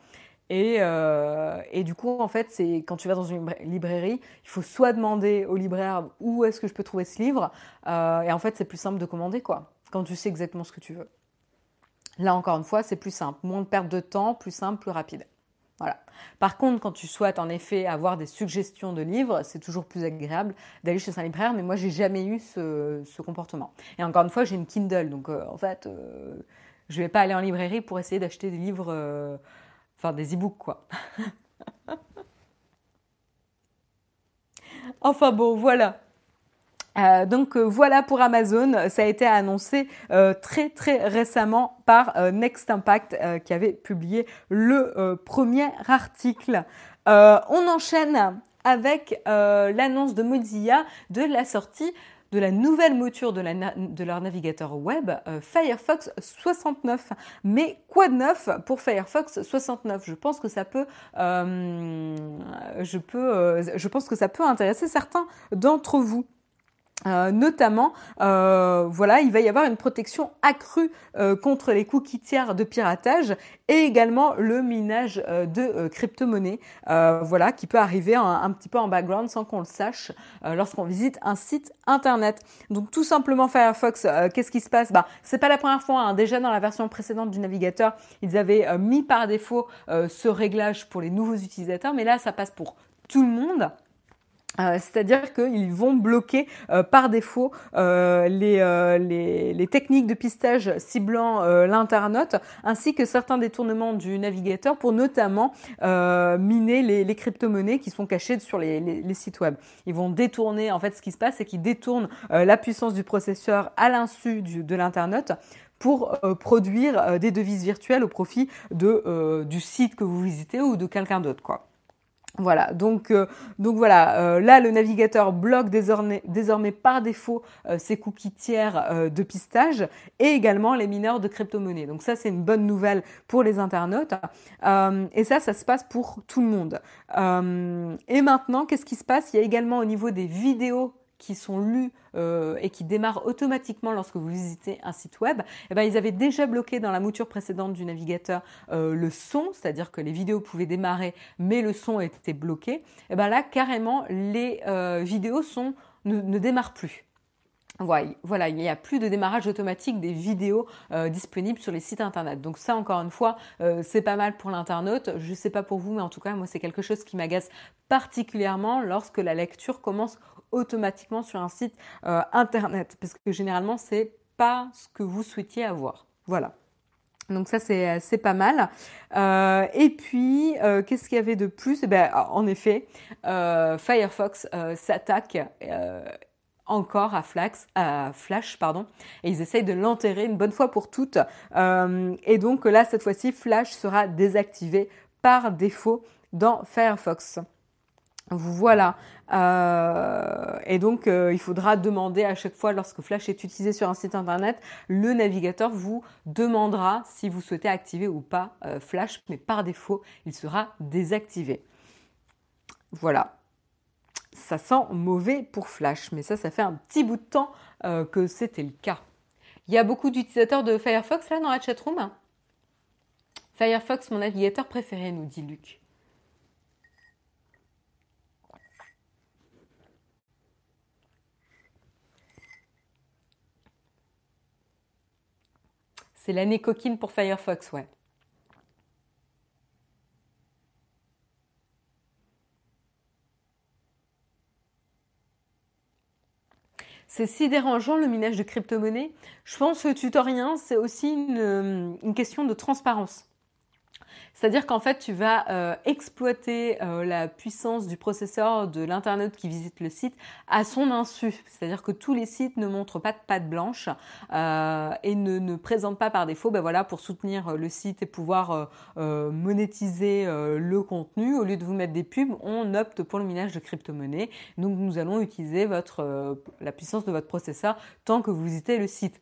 Et, euh, et, du coup, en fait, c'est quand tu vas dans une librairie, il faut soit demander au libraire où est-ce que je peux trouver ce livre, et en fait, c'est plus simple de commander quoi, quand tu sais exactement ce que tu veux. Là, encore une fois, c'est plus simple, moins de perte de temps, plus simple, plus rapide. Voilà. Par contre, quand tu souhaites en effet avoir des suggestions de livres, c'est toujours plus agréable d'aller chez un libraire, mais moi j'ai jamais eu ce, comportement. Et encore une fois, j'ai une Kindle, donc euh, en fait, euh, je vais pas aller en librairie pour essayer d'acheter des livres, euh, enfin des e-books quoi. enfin bon, voilà. Euh, donc euh, voilà pour Amazon, ça a été annoncé euh, très très récemment par Next Impact qui avait publié le premier article. on enchaîne avec l'annonce de Mozilla de la sortie de la nouvelle mouture de, de leur navigateur web Firefox 69. Mais quoi de neuf pour Firefox 69 Je pense que ça peut, je peux, je pense que ça peut intéresser certains d'entre vous. Euh, notamment, euh, voilà, il va y avoir une protection accrue euh, contre les cookies tiers de piratage et également le minage de crypto-monnaies, voilà, qui peut arriver un, petit peu en background sans qu'on le sache lorsqu'on visite un site internet. Donc tout simplement Firefox, qu'est-ce qui se passe? Bah, c'est pas la première fois. Hein. Déjà dans la version précédente du navigateur, ils avaient mis par défaut ce réglage pour les nouveaux utilisateurs, mais là ça passe pour tout le monde. Euh, c'est-à-dire qu'ils vont bloquer euh, par défaut euh, les, les, techniques de pistage ciblant l'internaute ainsi que certains détournements du navigateur pour notamment miner les, les crypto-monnaies qui sont cachées sur les, sites web. Ils vont détourner, en fait ce qui se passe c'est qu'ils détournent la puissance du processeur à l'insu de l'internaute pour produire des devises virtuelles au profit de, du site que vous visitez ou de quelqu'un d'autre quoi. Voilà, donc, euh, donc voilà, euh, là le navigateur bloque désormais, désormais par défaut euh, ces cookies tiers de pistage et également les mineurs de crypto-monnaies. Donc ça c'est une bonne nouvelle pour les internautes et ça ça se passe pour tout le monde. et maintenant qu'est-ce qui se passe? Il y a également au niveau des vidéos qui sont lus euh, et qui démarrent automatiquement lorsque vous visitez un site web, eh ben, ils avaient déjà bloqué dans la mouture précédente du navigateur euh, le son, c'est-à-dire que les vidéos pouvaient démarrer, mais le son était bloqué. Eh ben là, carrément, les euh, vidéos sont, ne démarrent plus. Voilà, il n'y a plus de démarrage automatique des vidéos disponibles sur les sites internet. Donc ça, encore une fois, c'est pas mal pour l'internaute. Je ne sais pas pour vous, mais en tout cas, moi, c'est quelque chose qui m'agace particulièrement lorsque la lecture commence automatiquement sur un site euh, internet, parce que généralement, c'est pas ce que vous souhaitiez avoir. Voilà. Donc ça c'est pas mal. et puis qu'est-ce qu'il y avait de plus? Eh ben, En effet, Firefox s'attaque encore à, Flash, à Flash, pardon, et ils essayent de l'enterrer une bonne fois pour toutes. Euh, et donc là, cette fois-ci, Flash sera désactivé par défaut dans Firefox. Voilà. Euh, et donc, euh, il faudra demander à chaque fois, lorsque Flash est utilisé sur un site internet, le navigateur vous demandera si vous souhaitez activer ou pas Flash, mais par défaut, il sera désactivé. Voilà ça sent mauvais pour Flash, mais ça, ça fait un petit bout de temps euh, que c'était le cas. Il y a beaucoup d'utilisateurs de Firefox là dans la chatroom? Firefox, mon navigateur préféré, nous dit Luc. C'est l'année coquine pour Firefox, ouais. C'est si dérangeant le minage de crypto-monnaies. Je pense que tutorien, c'est aussi une, une question de transparence. C'est-à-dire qu'en fait, tu vas euh, exploiter euh, la puissance du processeur de l'internaute qui visite le site à son insu. C'est-à-dire que tous les sites ne montrent pas de patte blanche euh, et ne, présentent pas par défaut, ben voilà, pour soutenir le site et pouvoir monétiser le contenu, au lieu de vous mettre des pubs, on opte pour le minage de crypto-monnaies. Donc nous allons utiliser la puissance de votre processeur tant que vous visitez le site.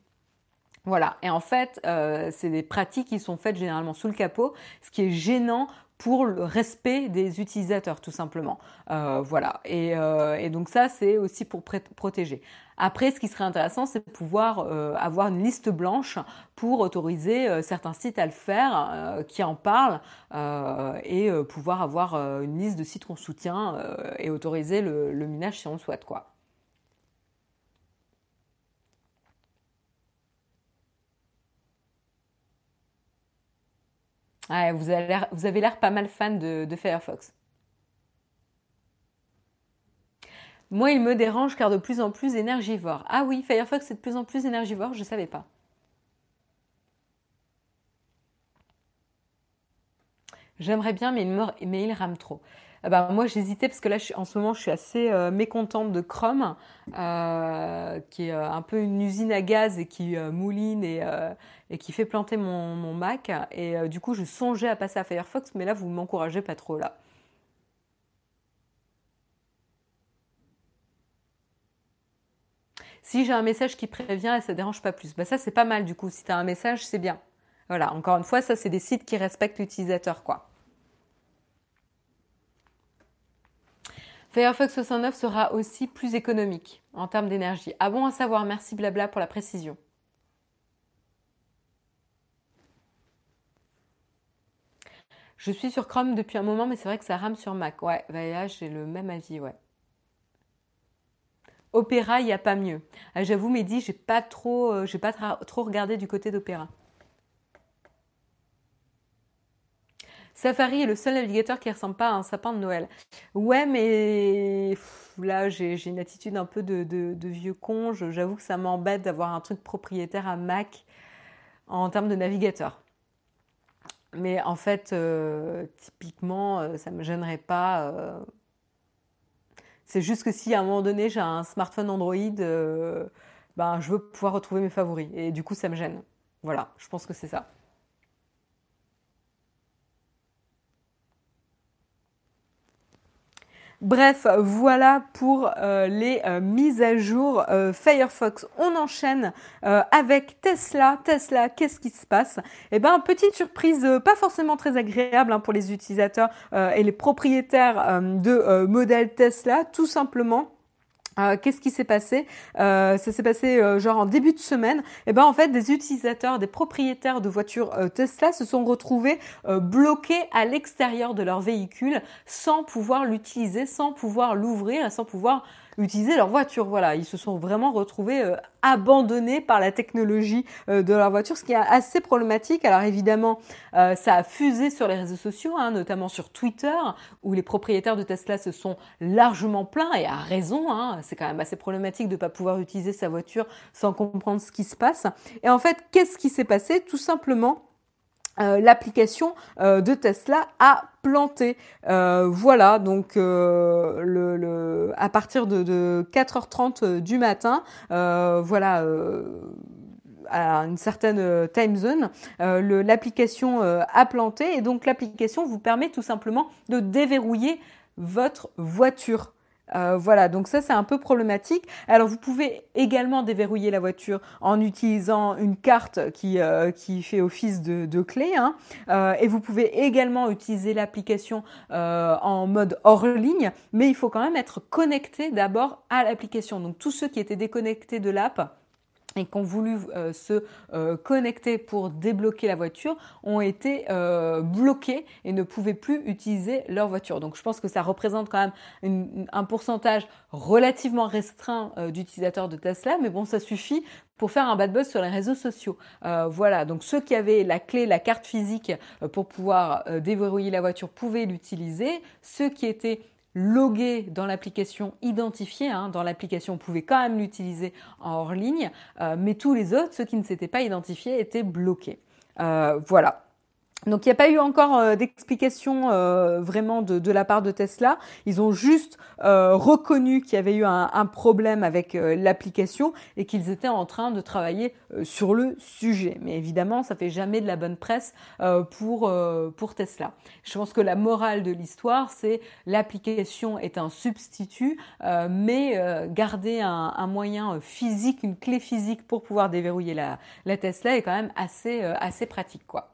Voilà, et en fait, euh, c'est des pratiques qui sont faites généralement sous le capot, ce qui est gênant pour le respect des utilisateurs, tout simplement. Euh, voilà, euh, et, donc ça, c'est aussi pour protéger. Après, ce qui serait intéressant, c'est de pouvoir avoir une liste blanche pour autoriser certains sites à le faire, qui en parlent, et pouvoir avoir une liste de sites qu'on soutient et autoriser le, le minage si on le souhaite, quoi. Vous, avez l'air pas mal fan de, Firefox. Moi, il me dérange car de plus en plus énergivore. Ah oui, Firefox est de plus en plus énergivore, je ne savais pas. J'aimerais bien, mais il, mais il rame trop. Ah bah, moi j'hésitais parce que là en ce moment je suis assez euh, mécontente de Chrome, euh, qui est euh, un peu une usine à gaz et qui mouline et, qui fait planter mon, Mac. Et du coup je songeais à passer à Firefox, mais là vous m'encouragez pas trop là. Si j'ai un message qui prévient et ça dérange pas plus, bah ça c'est pas mal du coup. Si tu as un message, c'est bien. Voilà, encore une fois, ça c'est des sites qui respectent l'utilisateur quoi. Firefox 69 sera aussi plus économique en termes d'énergie. Ah bon à savoir, merci blabla pour la précision. Je suis sur Chrome depuis un moment, mais c'est vrai que ça rame sur Mac. Ouais, j'ai le même avis, ouais. Opéra, il n'y a pas mieux. Ah, j'avoue, Mehdi, j'ai pas trop, euh, j'ai pas trop regardé du côté d'Opéra. Safari est le seul navigateur qui ressemble pas à un sapin de Noël. Ouais, mais là, j'ai une attitude un peu de, vieux con. J'avoue que ça m'embête d'avoir un truc propriétaire à Mac en termes de navigateur. Mais en fait, euh, typiquement, euh, ça ne me gênerait pas. Euh. C'est juste que si à un moment donné j'ai un smartphone Android, ben, je veux pouvoir retrouver mes favoris. Et du coup, ça me gêne. Voilà, je pense que c'est ça. Bref, voilà pour euh, les euh, mises à jour euh, Firefox. On enchaîne avec Tesla. Tesla, qu'est-ce qui se passe? Eh ben, petite surprise, pas forcément très agréable hein, pour les utilisateurs et les propriétaires de modèles Tesla, tout simplement. Euh, qu'est-ce qui s'est passé? Euh, Ça s'est passé euh, genre en début de semaine. Et eh ben en fait, des utilisateurs, des propriétaires de voitures Tesla se sont retrouvés bloqués à l'extérieur de leur véhicule sans pouvoir l'utiliser, sans pouvoir l'ouvrir, sans pouvoir utiliser leur voiture. Voilà, ils se sont vraiment retrouvés euh, abandonnés par la technologie euh, de leur voiture, ce qui est assez problématique. Alors évidemment, euh, ça a fusé sur les réseaux sociaux, hein, notamment sur Twitter, où les propriétaires de Tesla se sont largement plaints et à raison. Hein, c'est quand même assez problématique de ne pas pouvoir utiliser sa voiture sans comprendre ce qui se passe. Et en fait, qu'est-ce qui s'est passé? Tout simplement euh, l'application euh, de Tesla a planté. Euh, voilà, donc à partir de, 4h30 du matin, voilà à une certaine time zone, l'application a planté et donc l'application vous permet tout simplement de déverrouiller votre voiture. Euh, voilà, donc ça c'est un peu problématique. Alors vous pouvez également déverrouiller la voiture en utilisant une carte qui, euh, fait office de, de clé. Hein. Euh, et vous pouvez également utiliser l'application en mode hors ligne, mais il faut quand même être connecté d'abord à l'application. Donc tous ceux qui étaient déconnectés de l'app, et qui ont voulu euh, se euh, connecter pour débloquer la voiture ont été euh, bloqués et ne pouvaient plus utiliser leur voiture. Donc je pense que ça représente quand même un pourcentage relativement restreint d'utilisateurs de Tesla, mais bon, ça suffit pour faire un bad buzz sur les réseaux sociaux. voilà, donc ceux qui avaient la clé, la carte physique pour pouvoir déverrouiller la voiture pouvaient l'utiliser. Ceux qui étaient logué dans l'application identifié. Hein, dans l'application, on pouvait quand même l'utiliser en hors ligne, euh, mais tous les autres, ceux qui ne s'étaient pas identifiés, étaient bloqués. Euh, voilà. Donc il n'y a pas eu encore euh, d'explication euh, vraiment de, la part de Tesla. Ils ont juste euh, reconnu qu'il y avait eu un, problème avec l'application et qu'ils étaient en train de travailler sur le sujet. Mais évidemment, ça fait jamais de la bonne presse pour pour Tesla. Je pense que la morale de l'histoire, c'est l'application est un substitut, mais garder un, moyen physique, une clé physique pour pouvoir déverrouiller la, la Tesla est quand même assez assez pratique quoi.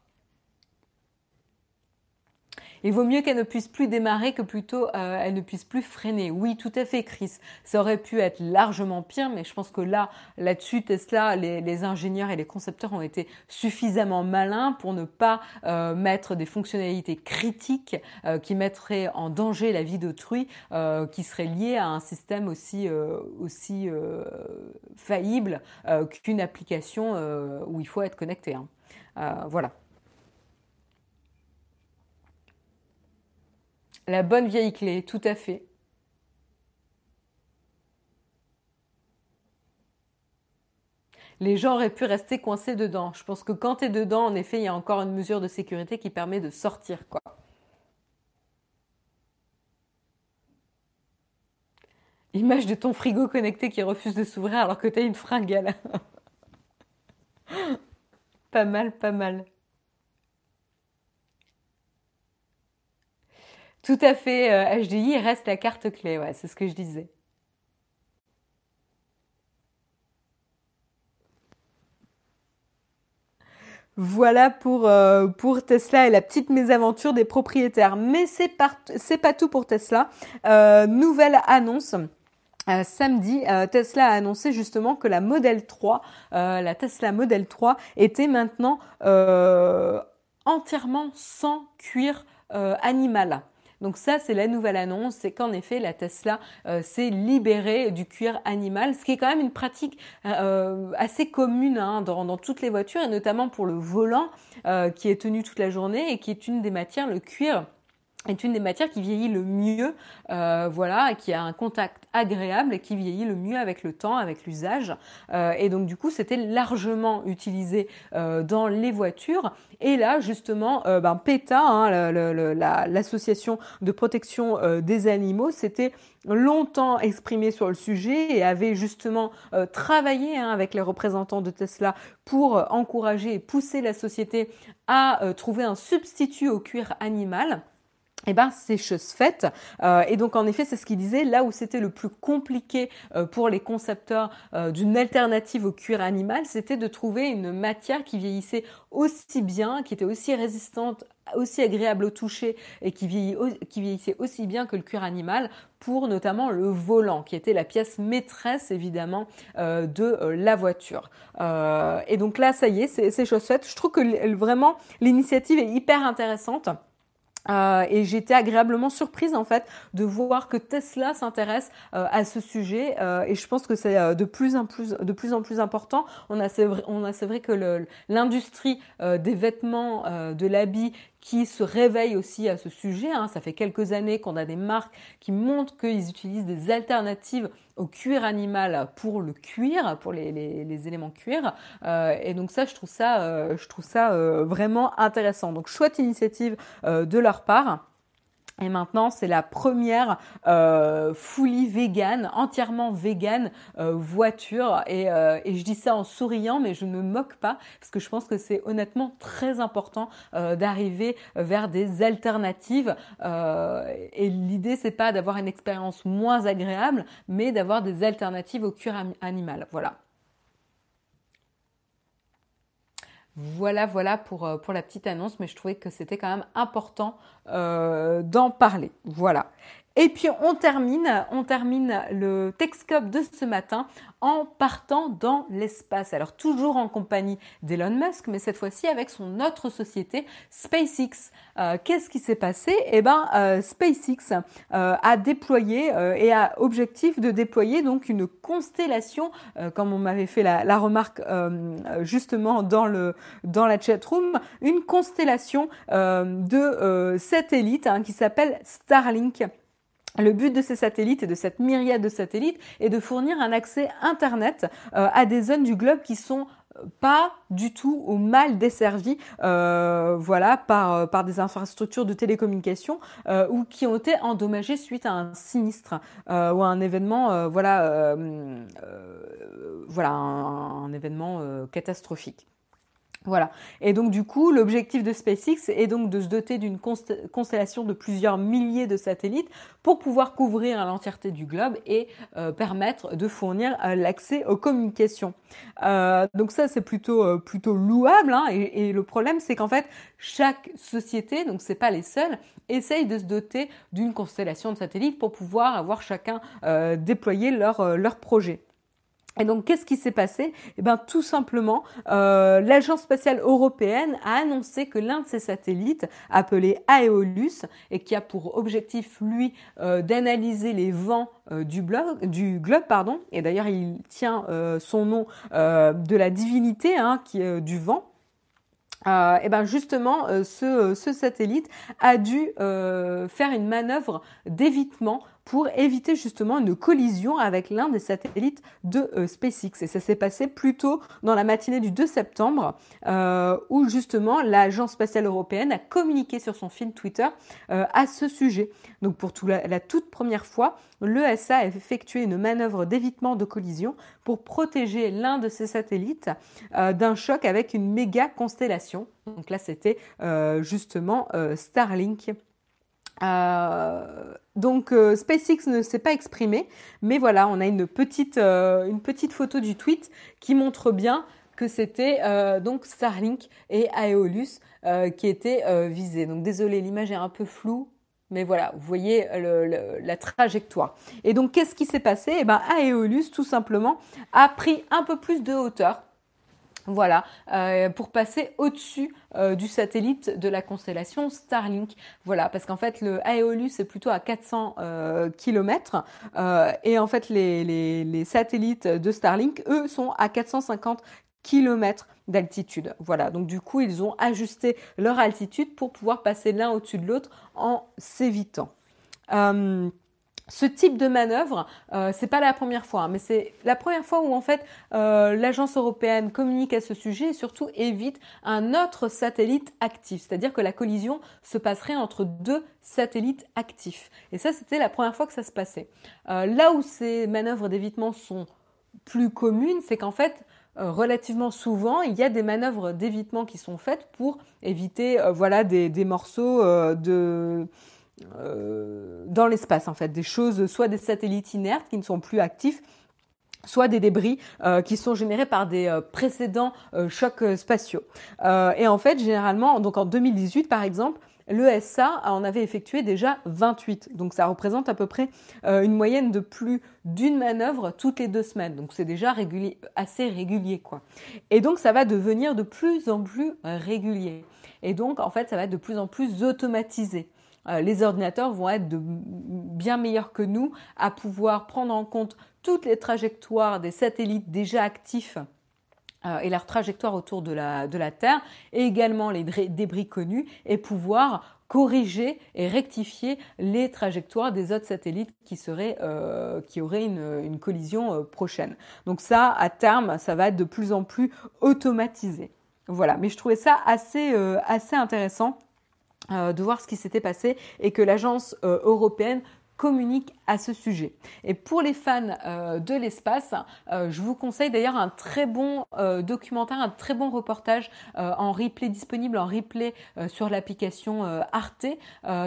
Il vaut mieux qu'elle ne puisse plus démarrer que plutôt euh, elle ne puisse plus freiner. Oui, tout à fait, Chris. Ça aurait pu être largement pire, mais je pense que là, là-dessus, Tesla, les, ingénieurs et les concepteurs ont été suffisamment malins pour ne pas euh, mettre des fonctionnalités critiques euh, qui mettraient en danger la vie d'autrui, qui seraient liées à un système aussi aussi faillible qu'une application où il faut être connecté. Hein. voilà. La bonne vieille clé, tout à fait. Les gens auraient pu rester coincés dedans. Je pense que quand tu es dedans, en effet, il y a encore une mesure de sécurité qui permet de sortir, quoi. Image de ton frigo connecté qui refuse de s'ouvrir alors que tu as une fringale. pas mal, pas mal. Tout à fait, HDI euh, reste la carte clé, c'est ce que je disais. Voilà pour, pour Tesla et la petite mésaventure des propriétaires. Mais c'est c'est pas tout pour Tesla. nouvelle annonce. Euh, samedi, euh, Tesla a annoncé justement que la Model 3, euh, la Tesla Model 3 était maintenant entièrement sans cuir animal. Donc ça, c'est la nouvelle annonce, c'est qu'en effet, la Tesla s'est libérée du cuir animal, ce qui est quand même une pratique assez commune hein, dans, dans, toutes les voitures, et notamment pour le volant qui est tenu toute la journée et qui est une des matières, le cuir est une des matières qui vieillit le mieux, euh, voilà, qui a un contact agréable et qui vieillit le mieux avec le temps, avec l'usage. Euh, et donc du coup, c'était largement utilisé euh, dans les voitures. Et là, justement, ben, PETA, hein, l'association de protection des animaux, s'était longtemps exprimé sur le sujet et avait justement travaillé hein, avec les représentants de Tesla pour encourager et pousser la société à trouver un substitut au cuir animal eh ben, c'est chose faite. Euh, et donc, en effet, c'est ce qu'il disait, là où c'était le plus compliqué euh, pour les concepteurs euh, d'une alternative au cuir animal, c'était de trouver une matière qui vieillissait aussi bien, qui était aussi résistante, aussi agréable au toucher et qui, qui vieillissait aussi bien que le cuir animal pour notamment le volant, qui était la pièce maîtresse évidemment de la voiture. et donc là, ça y est, c'est chose faite. Je trouve que vraiment l'initiative est hyper intéressante. Euh, et j'étais agréablement surprise en fait de voir que Tesla s'intéresse euh, à ce sujet euh, et je pense que c'est de plus en plus important. On a c'est vrai, on a c'est vrai que l'industrie des vêtements, de l'habit qui se réveille aussi à ce sujet. Hein. Ça fait quelques années qu'on a des marques qui montrent qu'ils utilisent des alternatives au cuir animal pour le cuir, pour les, les, éléments cuir. Euh, et donc ça, je trouve ça, euh, je trouve ça euh, vraiment intéressant. Donc chouette initiative de leur part. Et maintenant, c'est la première euh, fully vegan, entièrement vegan euh, voiture. Et, euh, et, je dis ça en souriant, mais je ne me moque pas parce que je pense que c'est honnêtement très important euh, d'arriver vers des alternatives. Euh, et l'idée, c'est pas d'avoir une expérience moins agréable, mais d'avoir des alternatives au cuir animal. Voilà. Voilà, voilà pour, euh, pour la petite annonce, mais je trouvais que c'était quand même important euh, d'en parler. Voilà. Et puis on termine, on termine le Techscope de ce matin en partant dans l'espace. Alors toujours en compagnie d'Elon Musk, mais cette fois-ci avec son autre société SpaceX. Euh, qu'est-ce qui s'est passé? Eh ben euh, SpaceX euh, a déployé et a objectif de déployer donc une constellation, comme on m'avait fait la, remarque justement dans le dans la chat room, une constellation de satellites hein, qui s'appelle Starlink. Le but de ces satellites et de cette myriade de satellites est de fournir un accès Internet euh, à des zones du globe qui sont euh, pas du tout ou mal desservies euh, voilà, par, par des infrastructures de télécommunication ou qui ont été endommagées suite à un sinistre ou à un événement, voilà, voilà un événement catastrophique. Voilà. Et donc du coup, l'objectif de SpaceX est donc de se doter d'une constellation de plusieurs milliers de satellites pour pouvoir couvrir l'entièreté du globe et euh, permettre de fournir euh, l'accès aux communications. Euh, donc ça, c'est plutôt louable. Hein, et, le problème, c'est qu'en fait, chaque société, donc c'est pas les seuls, essaye de se doter d'une constellation de satellites pour pouvoir avoir chacun déployer leur leur projet. Et donc, qu'est-ce qui s'est passé? Eh bien, tout simplement, euh, l'Agence spatiale européenne a annoncé que l'un de ses satellites, appelé Aeolus, et qui a pour objectif, lui, euh, d'analyser les vents euh, du, globe, pardon, et d'ailleurs, il tient son nom de la divinité hein, du vent, euh, et ben justement, ce, satellite a dû faire une manœuvre d'évitement pour éviter justement une collision avec l'un des satellites de euh, SpaceX. Et ça s'est passé plus tôt dans la matinée du 2 septembre, euh, où justement l'Agence spatiale européenne a communiqué sur son fil Twitter euh, à ce sujet. Donc pour la, toute première fois, l'ESA a effectué une manœuvre d'évitement de collision pour protéger l'un de ses satellites d'un choc avec une méga constellation. Donc là, c'était justement Starlink. Euh, donc euh, SpaceX ne s'est pas exprimé, mais voilà, on a une petite, euh, une petite photo du tweet qui montre bien que c'était donc Starlink et Aeolus qui étaient visés. Donc désolé, l'image est un peu floue. Mais voilà, vous voyez la trajectoire. Et donc, qu'est-ce qui s'est passé? Eh bien, Aeolus, tout simplement, a pris un peu plus de hauteur voilà, euh, pour passer au-dessus euh, du satellite de la constellation Starlink. Voilà, parce qu'en fait, le Aeolus est plutôt à 400 euh, km et en fait, les, les, satellites de Starlink, eux, sont à 450 km d'altitude. Voilà, donc du coup, ils ont ajusté leur altitude pour pouvoir passer l'un au-dessus de l'autre en s'évitant. Ce type de manœuvre, euh, c'est pas la première fois, hein, mais c'est la première fois où en fait euh, l'agence européenne communique à ce sujet et surtout évite un autre satellite actif, c'est-à-dire que la collision se passerait entre deux satellites actifs. Et ça, c'était la première fois que ça se passait. Euh, là où ces manœuvres d'évitement sont plus communes, c'est qu'en fait, euh, relativement souvent, il y a des manœuvres d'évitement qui sont faites pour éviter, euh, voilà, des, des morceaux de euh, dans l'espace en fait, des choses, soit des satellites inertes qui ne sont plus actifs, soit des débris euh, qui sont générés par des euh, précédents chocs spatiaux. et en fait, généralement, donc en 2018 par exemple, l'ESA en avait effectué déjà 28. Donc ça représente à peu près une moyenne de plus d'une manœuvre toutes les deux semaines. Donc c'est déjà assez régulier quoi. Et donc ça va devenir de plus en plus régulier. Et donc en fait ça va être de plus en plus automatisé. Euh, les ordinateurs vont être bien meilleurs que nous à pouvoir prendre en compte toutes les trajectoires des satellites déjà actifs euh, et leur trajectoire autour de la, Terre, et également les débris connus, et pouvoir corriger et rectifier les trajectoires des autres satellites qui, euh, auraient une, collision prochaine. Donc ça, à terme, ça va être de plus en plus automatisé. Voilà, mais je trouvais ça assez, assez intéressant de voir ce qui s'était passé et que l'agence euh, européenne communique à ce sujet. Et pour les fans euh, de l'espace, je vous conseille d'ailleurs un très bon documentaire, un très bon reportage en replay disponible en replay sur l'application Arte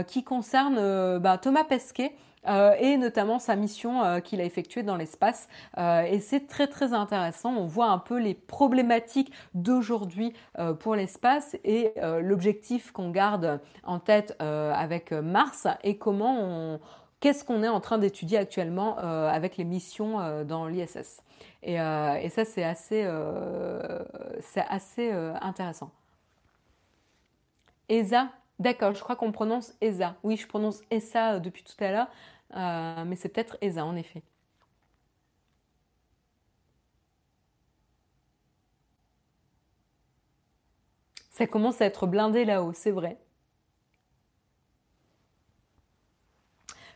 qui concerne bah, Thomas Pesquet. Euh, et notamment sa mission euh, qu'il a effectuée dans l'espace. Euh, et c'est très très intéressant. On voit un peu les problématiques d'aujourd'hui pour l'espace et l'objectif qu'on garde en tête avec Mars et comment on qu'est-ce qu'on est en train d'étudier actuellement avec les missions dans l'ISS. Et, et, ça, c'est assez, c'est assez intéressant. ESA, d'accord, je crois qu'on prononce ESA. Oui, je prononce ESA depuis tout à l'heure. Euh, mais c'est peut-être ESA en effet. Ça commence à être blindé là-haut, c'est vrai.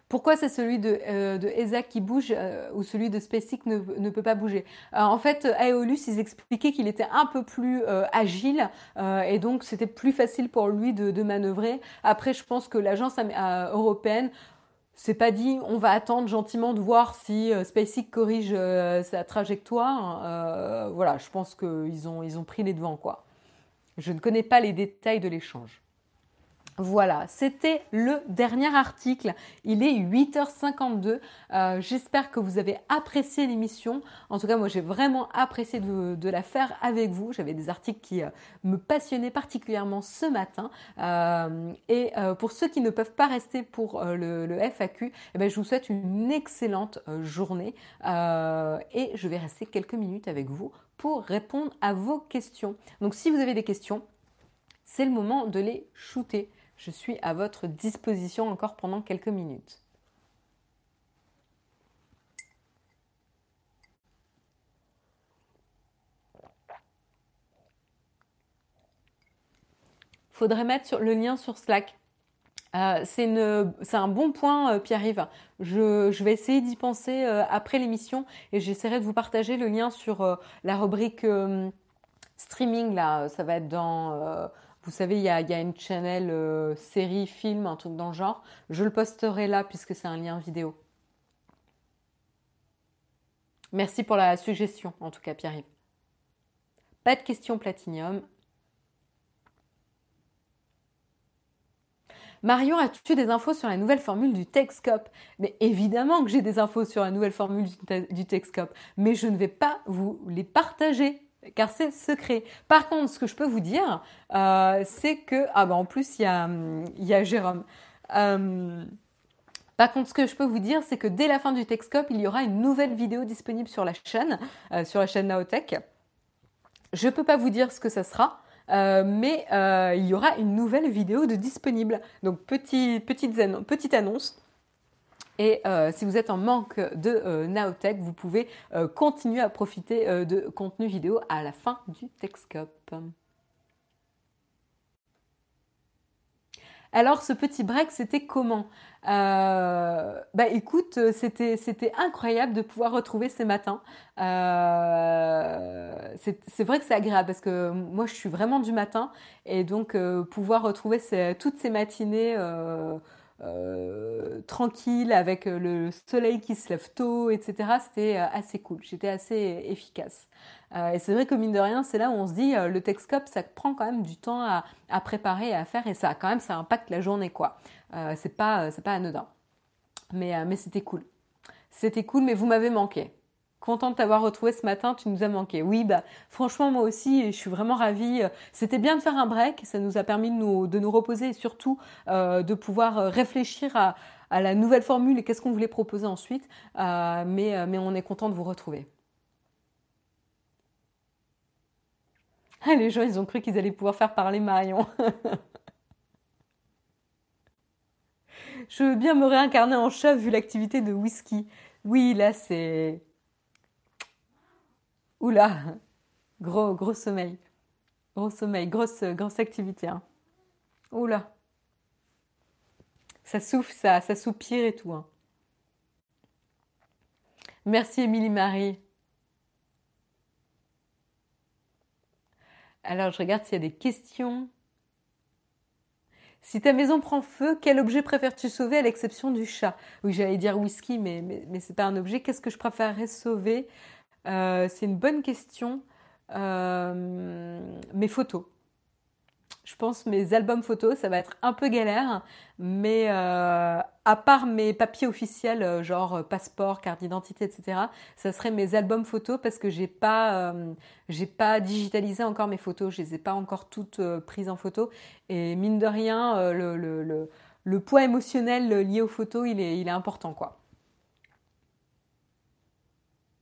Pourquoi c'est celui de, euh, ESA qui bouge euh, ou celui de SpaceX ne, peut pas bouger? En fait, Aeolus, ils expliquaient qu'il était un peu plus agile et donc c'était plus facile pour lui de, manœuvrer. Après, je pense que l'agence européenne c'est pas dit, on va attendre gentiment de voir si euh, SpaceX corrige euh, sa trajectoire. Euh, voilà, je pense qu'ils ont, ils ont pris les devants, quoi. Je ne connais pas les détails de l'échange. Voilà, c'était le dernier article. Il est 8h52. Euh, j'espère que vous avez apprécié l'émission. En tout cas, moi, j'ai vraiment apprécié de, la faire avec vous. J'avais des articles qui euh, me passionnaient particulièrement ce matin. Euh, et pour ceux qui ne peuvent pas rester pour le, FAQ, eh ben, je vous souhaite une excellente journée. et je vais rester quelques minutes avec vous pour répondre à vos questions. Donc, si vous avez des questions, c'est le moment de les shooter. Je suis à votre disposition encore pendant quelques minutes. Faudrait mettre le lien sur Slack. Euh, c'est un bon point, euh, Pierre-Yves. Je, vais essayer d'y penser euh, après l'émission et j'essaierai de vous partager le lien sur la rubrique streaming. Là, ça va être dans vous savez, il y a, une channel euh, série, film, un truc dans le genre. Je le posterai là puisque c'est un lien vidéo. Merci pour la suggestion, en tout cas, Pierre-Yves. Pas de questions platinium. Marion, as-tu des infos sur la nouvelle formule du Texcope? Mais évidemment que j'ai des infos sur la nouvelle formule du Texcope, mais je ne vais pas vous les partager car c'est secret. Par contre, ce que je peux vous dire, euh, c'est que ah bah en plus il y a, Jérôme. Euh, par contre, ce que je peux vous dire, c'est que dès la fin du Techscope, il y aura une nouvelle vidéo disponible sur la chaîne, euh, sur la chaîne Naotech. Je ne peux pas vous dire ce que ça sera, mais il y aura une nouvelle vidéo de disponible. Donc petite annonce. Et euh, si vous êtes en manque de euh, Naotech, vous pouvez euh, continuer à profiter de contenu vidéo à la fin du Techscope. Alors ce petit break, c'était comment? Bah écoute, c'était c'était incroyable de pouvoir retrouver ces matins. c'est vrai que c'est agréable parce que moi je suis vraiment du matin et donc pouvoir retrouver toutes ces matinées euh, tranquille avec euh, le soleil qui se lève tôt, etc. C'était euh, assez cool. J'étais assez efficace. et c'est vrai que mine de rien, c'est là où on se dit le Texcope, ça prend quand même du temps à, préparer et à faire et ça quand même ça impacte la journée quoi. c'est pas pas anodin. Mais mais c'était cool. C'était cool, mais vous m'avez manqué contente de t'avoir retrouvé ce matin, tu nous as manqué. Oui, bah franchement moi aussi, je suis vraiment ravie. C'était bien de faire un break, ça nous a permis de nous, de nous reposer et surtout euh, de pouvoir euh, réfléchir à, la nouvelle formule et qu'est-ce qu'on voulait proposer ensuite. Euh, mais, mais on est content de vous retrouver. Ah, les gens, ils ont cru qu'ils allaient pouvoir faire parler Marion. Je veux bien me réincarner en chat vu l'activité de whisky. Oui, là, c'est Oula, gros, gros sommeil. Gros sommeil, grosse, activité. Hein. Oula. Ça souffle, ça, ça soupire et tout. Hein. Merci Émilie Marie. Alors je regarde s'il y a des questions. Si ta maison prend feu, quel objet préfères-tu sauver à l'exception du chat? Oui, j'allais dire whisky, mais, mais, mais c'est pas un objet. Qu'est-ce que je préférerais sauver? Euh, c'est une bonne question. Euh, mes photos. Je pense mes albums photos, ça va être un peu galère, mais euh, à part mes papiers officiels, genre passeport, carte d'identité, etc., ça serait mes albums photos parce que j'ai pas, j'ai pas digitalisé encore mes photos, je les ai pas encore toutes prises en photo. Et mine de rien, le, poids émotionnel lié aux photos, il est, il est important, quoi.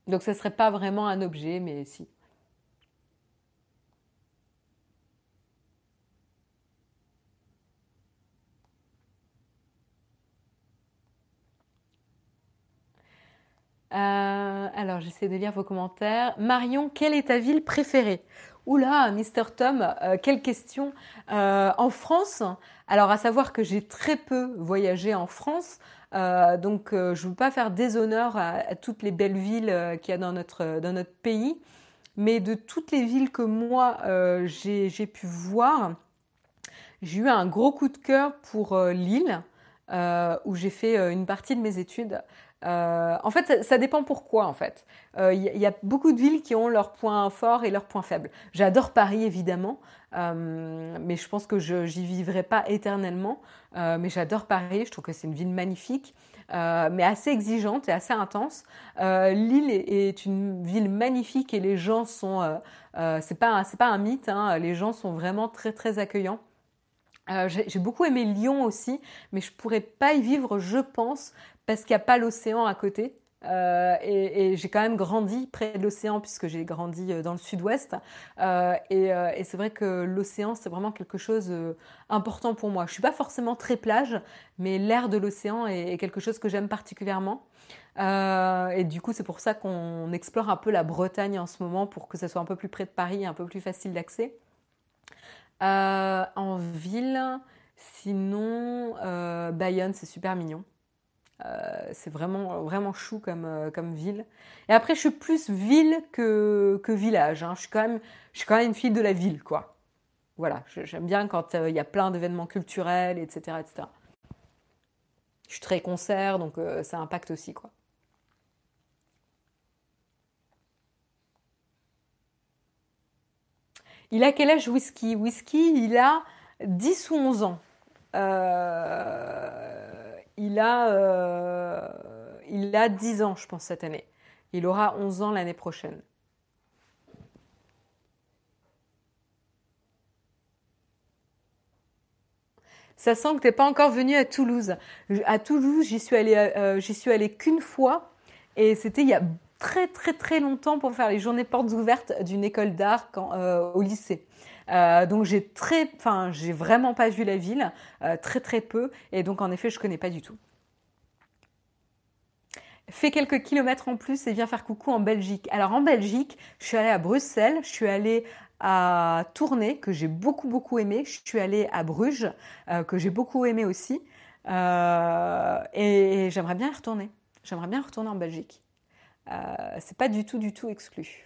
Donc ce ne serait pas vraiment un objet, mais si. Euh, alors, j'essaie de lire vos commentaires. Marion, quelle est ta ville préférée? Oula, Mister Tom, euh, quelle question. Euh, en France, alors à savoir que j'ai très peu voyagé en France, euh, donc, euh, je ne veux pas faire déshonneur à, toutes les belles villes euh, qu'il y a dans notre, dans notre pays, mais de toutes les villes que moi j'ai pu voir, j'ai eu un gros coup de cœur pour Lille, où j'ai fait une partie de mes études. En fait, ça, dépend pourquoi, en fait. Il y, a beaucoup de villes qui ont leurs points forts et leurs points faibles. J'adore Paris, évidemment, mais je pense que je n'y vivrai pas éternellement. Euh, mais j'adore Paris, je trouve que c'est une ville magnifique. Euh, mais assez exigeante et assez intense. Euh, Lille est, une ville magnifique et les gens sont, c'est pas pas un mythe, hein, les gens sont vraiment très très accueillants. J'ai beaucoup aimé Lyon aussi, mais je pourrais pas y vivre, je pense, parce qu'il n'y a pas l'océan à côté. Euh, et, j'ai quand même grandi près de l'océan puisque j'ai grandi euh, dans le sud-ouest. Euh, et, c'est vrai que l'océan, c'est vraiment quelque chose d'important pour moi. Je suis pas forcément très plage, mais l'air de l'océan est, quelque chose que j'aime particulièrement. et du coup, c'est pour ça qu'on explore un peu la Bretagne en ce moment pour que ça soit un peu plus près de Paris, un peu plus facile d'accès. en ville, sinon, Bayonne, c'est super mignon. Euh, c'est vraiment, vraiment chou comme, euh, comme ville. Et après, je suis plus ville que, que village. Hein. Je, suis quand même, je suis quand même une fille de la ville, quoi. Voilà, j'aime bien quand euh, il y a plein d'événements culturels, etc., etc. Je suis très concert, donc ça impacte aussi, quoi. Il a quel âge Whisky? Whisky, il a 10 ou 11 ans. Euh il a, euh, il a 10 ans, je pense, cette année. Il aura 11 ans l'année prochaine. Ça sent que t'es pas encore venu à Toulouse. À Toulouse, j'y suis allée, euh, euh, j'y suis allée qu'une fois et c'était il y a très très très longtemps pour faire les journées portes ouvertes d'une école d'art au lycée. Euh, donc j'ai très, enfin j'ai vraiment pas vu la ville, euh, très très peu, et donc en effet je connais pas du tout. Fais quelques kilomètres en plus et viens faire coucou en Belgique. Alors en Belgique, je suis allée à Bruxelles, je suis allée à Tournai que j'ai beaucoup beaucoup aimé, je suis allée à Bruges euh, que j'ai beaucoup aimé aussi, et, j'aimerais bien y retourner. J'aimerais bien retourner en Belgique. c'est pas du tout du tout exclu.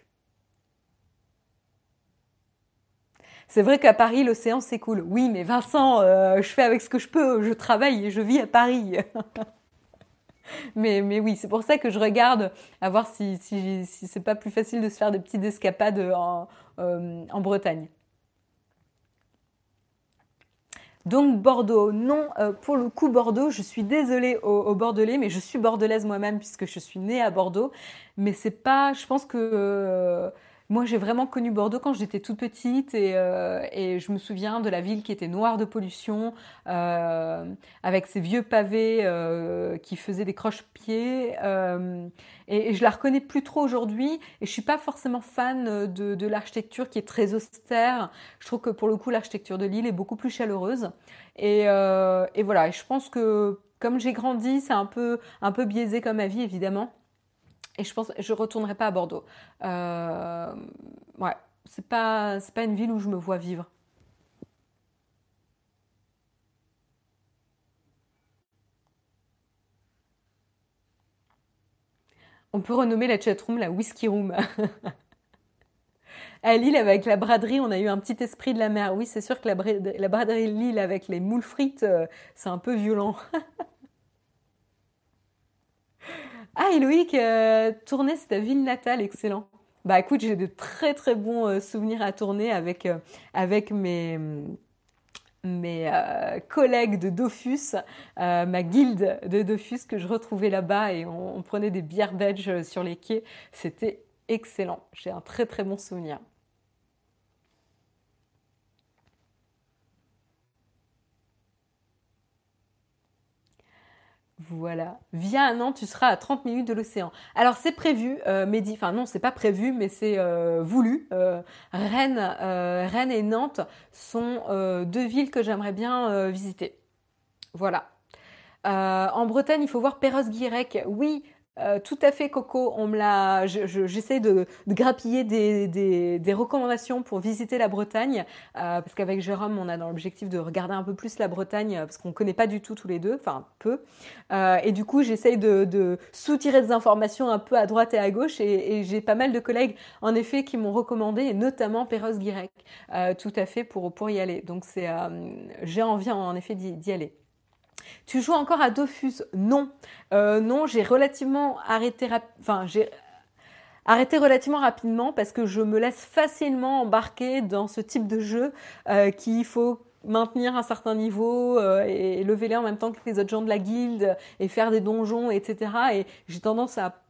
C'est vrai qu'à Paris, l'océan s'écoule. Oui, mais Vincent, euh, je fais avec ce que je peux, je travaille et je vis à Paris. mais, mais oui, c'est pour ça que je regarde à voir si, si, c'est pas plus facile de se faire des petites escapades en, euh, Bretagne. Donc Bordeaux, non, euh, pour le coup Bordeaux, je suis désolée au, Bordelais, mais je suis bordelaise moi-même puisque je suis née à Bordeaux. Mais c'est pas, je pense que moi, j'ai vraiment connu Bordeaux quand j'étais toute petite et, euh, et, je me souviens de la ville qui était noire de pollution, euh, avec ses vieux pavés euh, qui faisaient des croche-pieds. Euh, et, et, je la reconnais plus trop aujourd'hui. Et je suis pas forcément fan de, de l'architecture qui est très austère. Je trouve que pour le coup, l'architecture de l'île est beaucoup plus chaleureuse. Et, euh, et voilà. Et je pense que comme j'ai grandi, c'est un peu un peu biaisé comme avis évidemment. Et je pense je retournerai pas à Bordeaux. Euh, ouais, c'est pas c'est pas une ville où je me vois vivre. On peut renommer la chatroom la whisky room. à Lille, avec la braderie, on a eu un petit esprit de la mer. Oui, c'est sûr que la, braderie Lille avec les moules frites, euh, c'est un peu violent. Ah, Loïc, euh, tourner, c'est ta ville natale, excellent. Bah écoute, j'ai de très très bons euh, souvenirs à tourner avec, euh, avec mes, mes collègues de Dofus, ma guilde de Dofus que je retrouvais là-bas et on, on prenait des bières belges sur les quais. C'était excellent. J'ai un très très bon souvenir. Voilà. Viens à Nantes, tu seras à 30 minutes de l'océan. Alors c'est prévu, euh, Mehdi, enfin non, c'est pas prévu, mais c'est euh, voulu. Euh, Rennes, euh, Rennes et Nantes sont deux villes que j'aimerais bien visiter. Voilà. en Bretagne, il faut voir Perros-Guirec. Oui, euh, tout à fait, Coco. On me l'a. J'essaie de, grappiller des, recommandations pour visiter la Bretagne, euh, parce qu'avec Jérôme, on a dans l'objectif de regarder un peu plus la Bretagne, parce qu'on connaît pas du tout tous les deux, enfin peu. Euh, et du coup, j'essaye de, soutirer des informations un peu à droite et à gauche, et, j'ai pas mal de collègues, en effet, qui m'ont recommandé, et notamment Perros-Guirec, euh, tout à fait pour pour y aller. Donc c'est, euh, j'ai envie en effet d'y aller. Tu joues encore à Dofus Non. Euh, non, j'ai relativement arrêté, enfin, j'ai arrêté relativement rapidement parce que je me laisse facilement embarquer dans ce type de jeu euh, qu'il faut maintenir un certain niveau euh, et lever les en même temps que les autres gens de la guilde et faire des donjons, etc. Et j'ai tendance à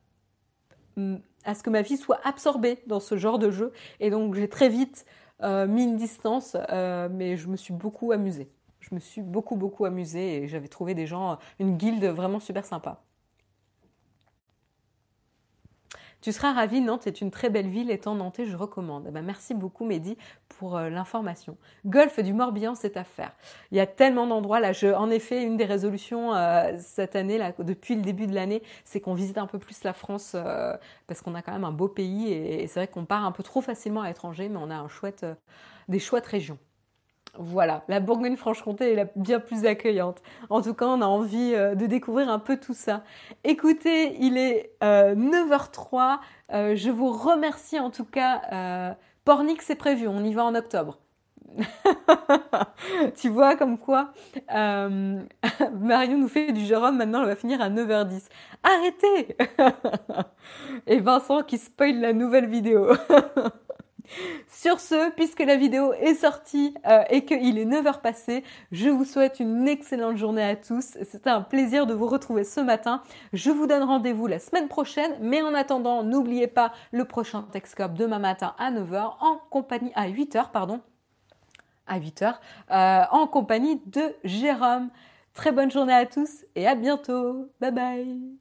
à ce que ma vie soit absorbée dans ce genre de jeu. Et donc j'ai très vite mis une distance, mais je me suis beaucoup amusée je me suis beaucoup beaucoup amusée et j'avais trouvé des gens, une guilde vraiment super sympa. Tu seras ravi, Nantes est une très belle ville, étant nantais, je recommande. Eh ben, merci beaucoup Mehdi pour euh, l'information. Golfe du Morbihan, c'est à faire. Il y a tellement d'endroits là. Je, en effet, une des résolutions euh, cette année, depuis le début de l'année, c'est qu'on visite un peu plus la France euh, parce qu'on a quand même un beau pays et, c'est vrai qu'on part un peu trop facilement à l'étranger, mais on a chouette, des chouettes régions. Voilà, la Bourgogne-Franche-Comté est bien plus accueillante. En tout cas, on a envie euh, de découvrir un peu tout ça. Écoutez, il est 9h03. Euh, euh, je vous remercie en tout cas. Pornic, c'est prévu, on y va en octobre. tu vois comme quoi Marion nous fait du Jérôme, maintenant elle va finir à 9h10. Arrêtez Et Vincent qui spoil la nouvelle vidéo. Sur ce, puisque la vidéo est sortie euh, et qu'il est 9h passé, je vous souhaite une excellente journée à tous. C'était un plaisir de vous retrouver ce matin. Je vous donne rendez-vous la semaine prochaine, mais en attendant, n'oubliez pas le prochain Texcope demain matin à 9h en compagnie à 8h, pardon, à 8h euh, en compagnie de Jérôme. Très bonne journée à tous et à bientôt. Bye bye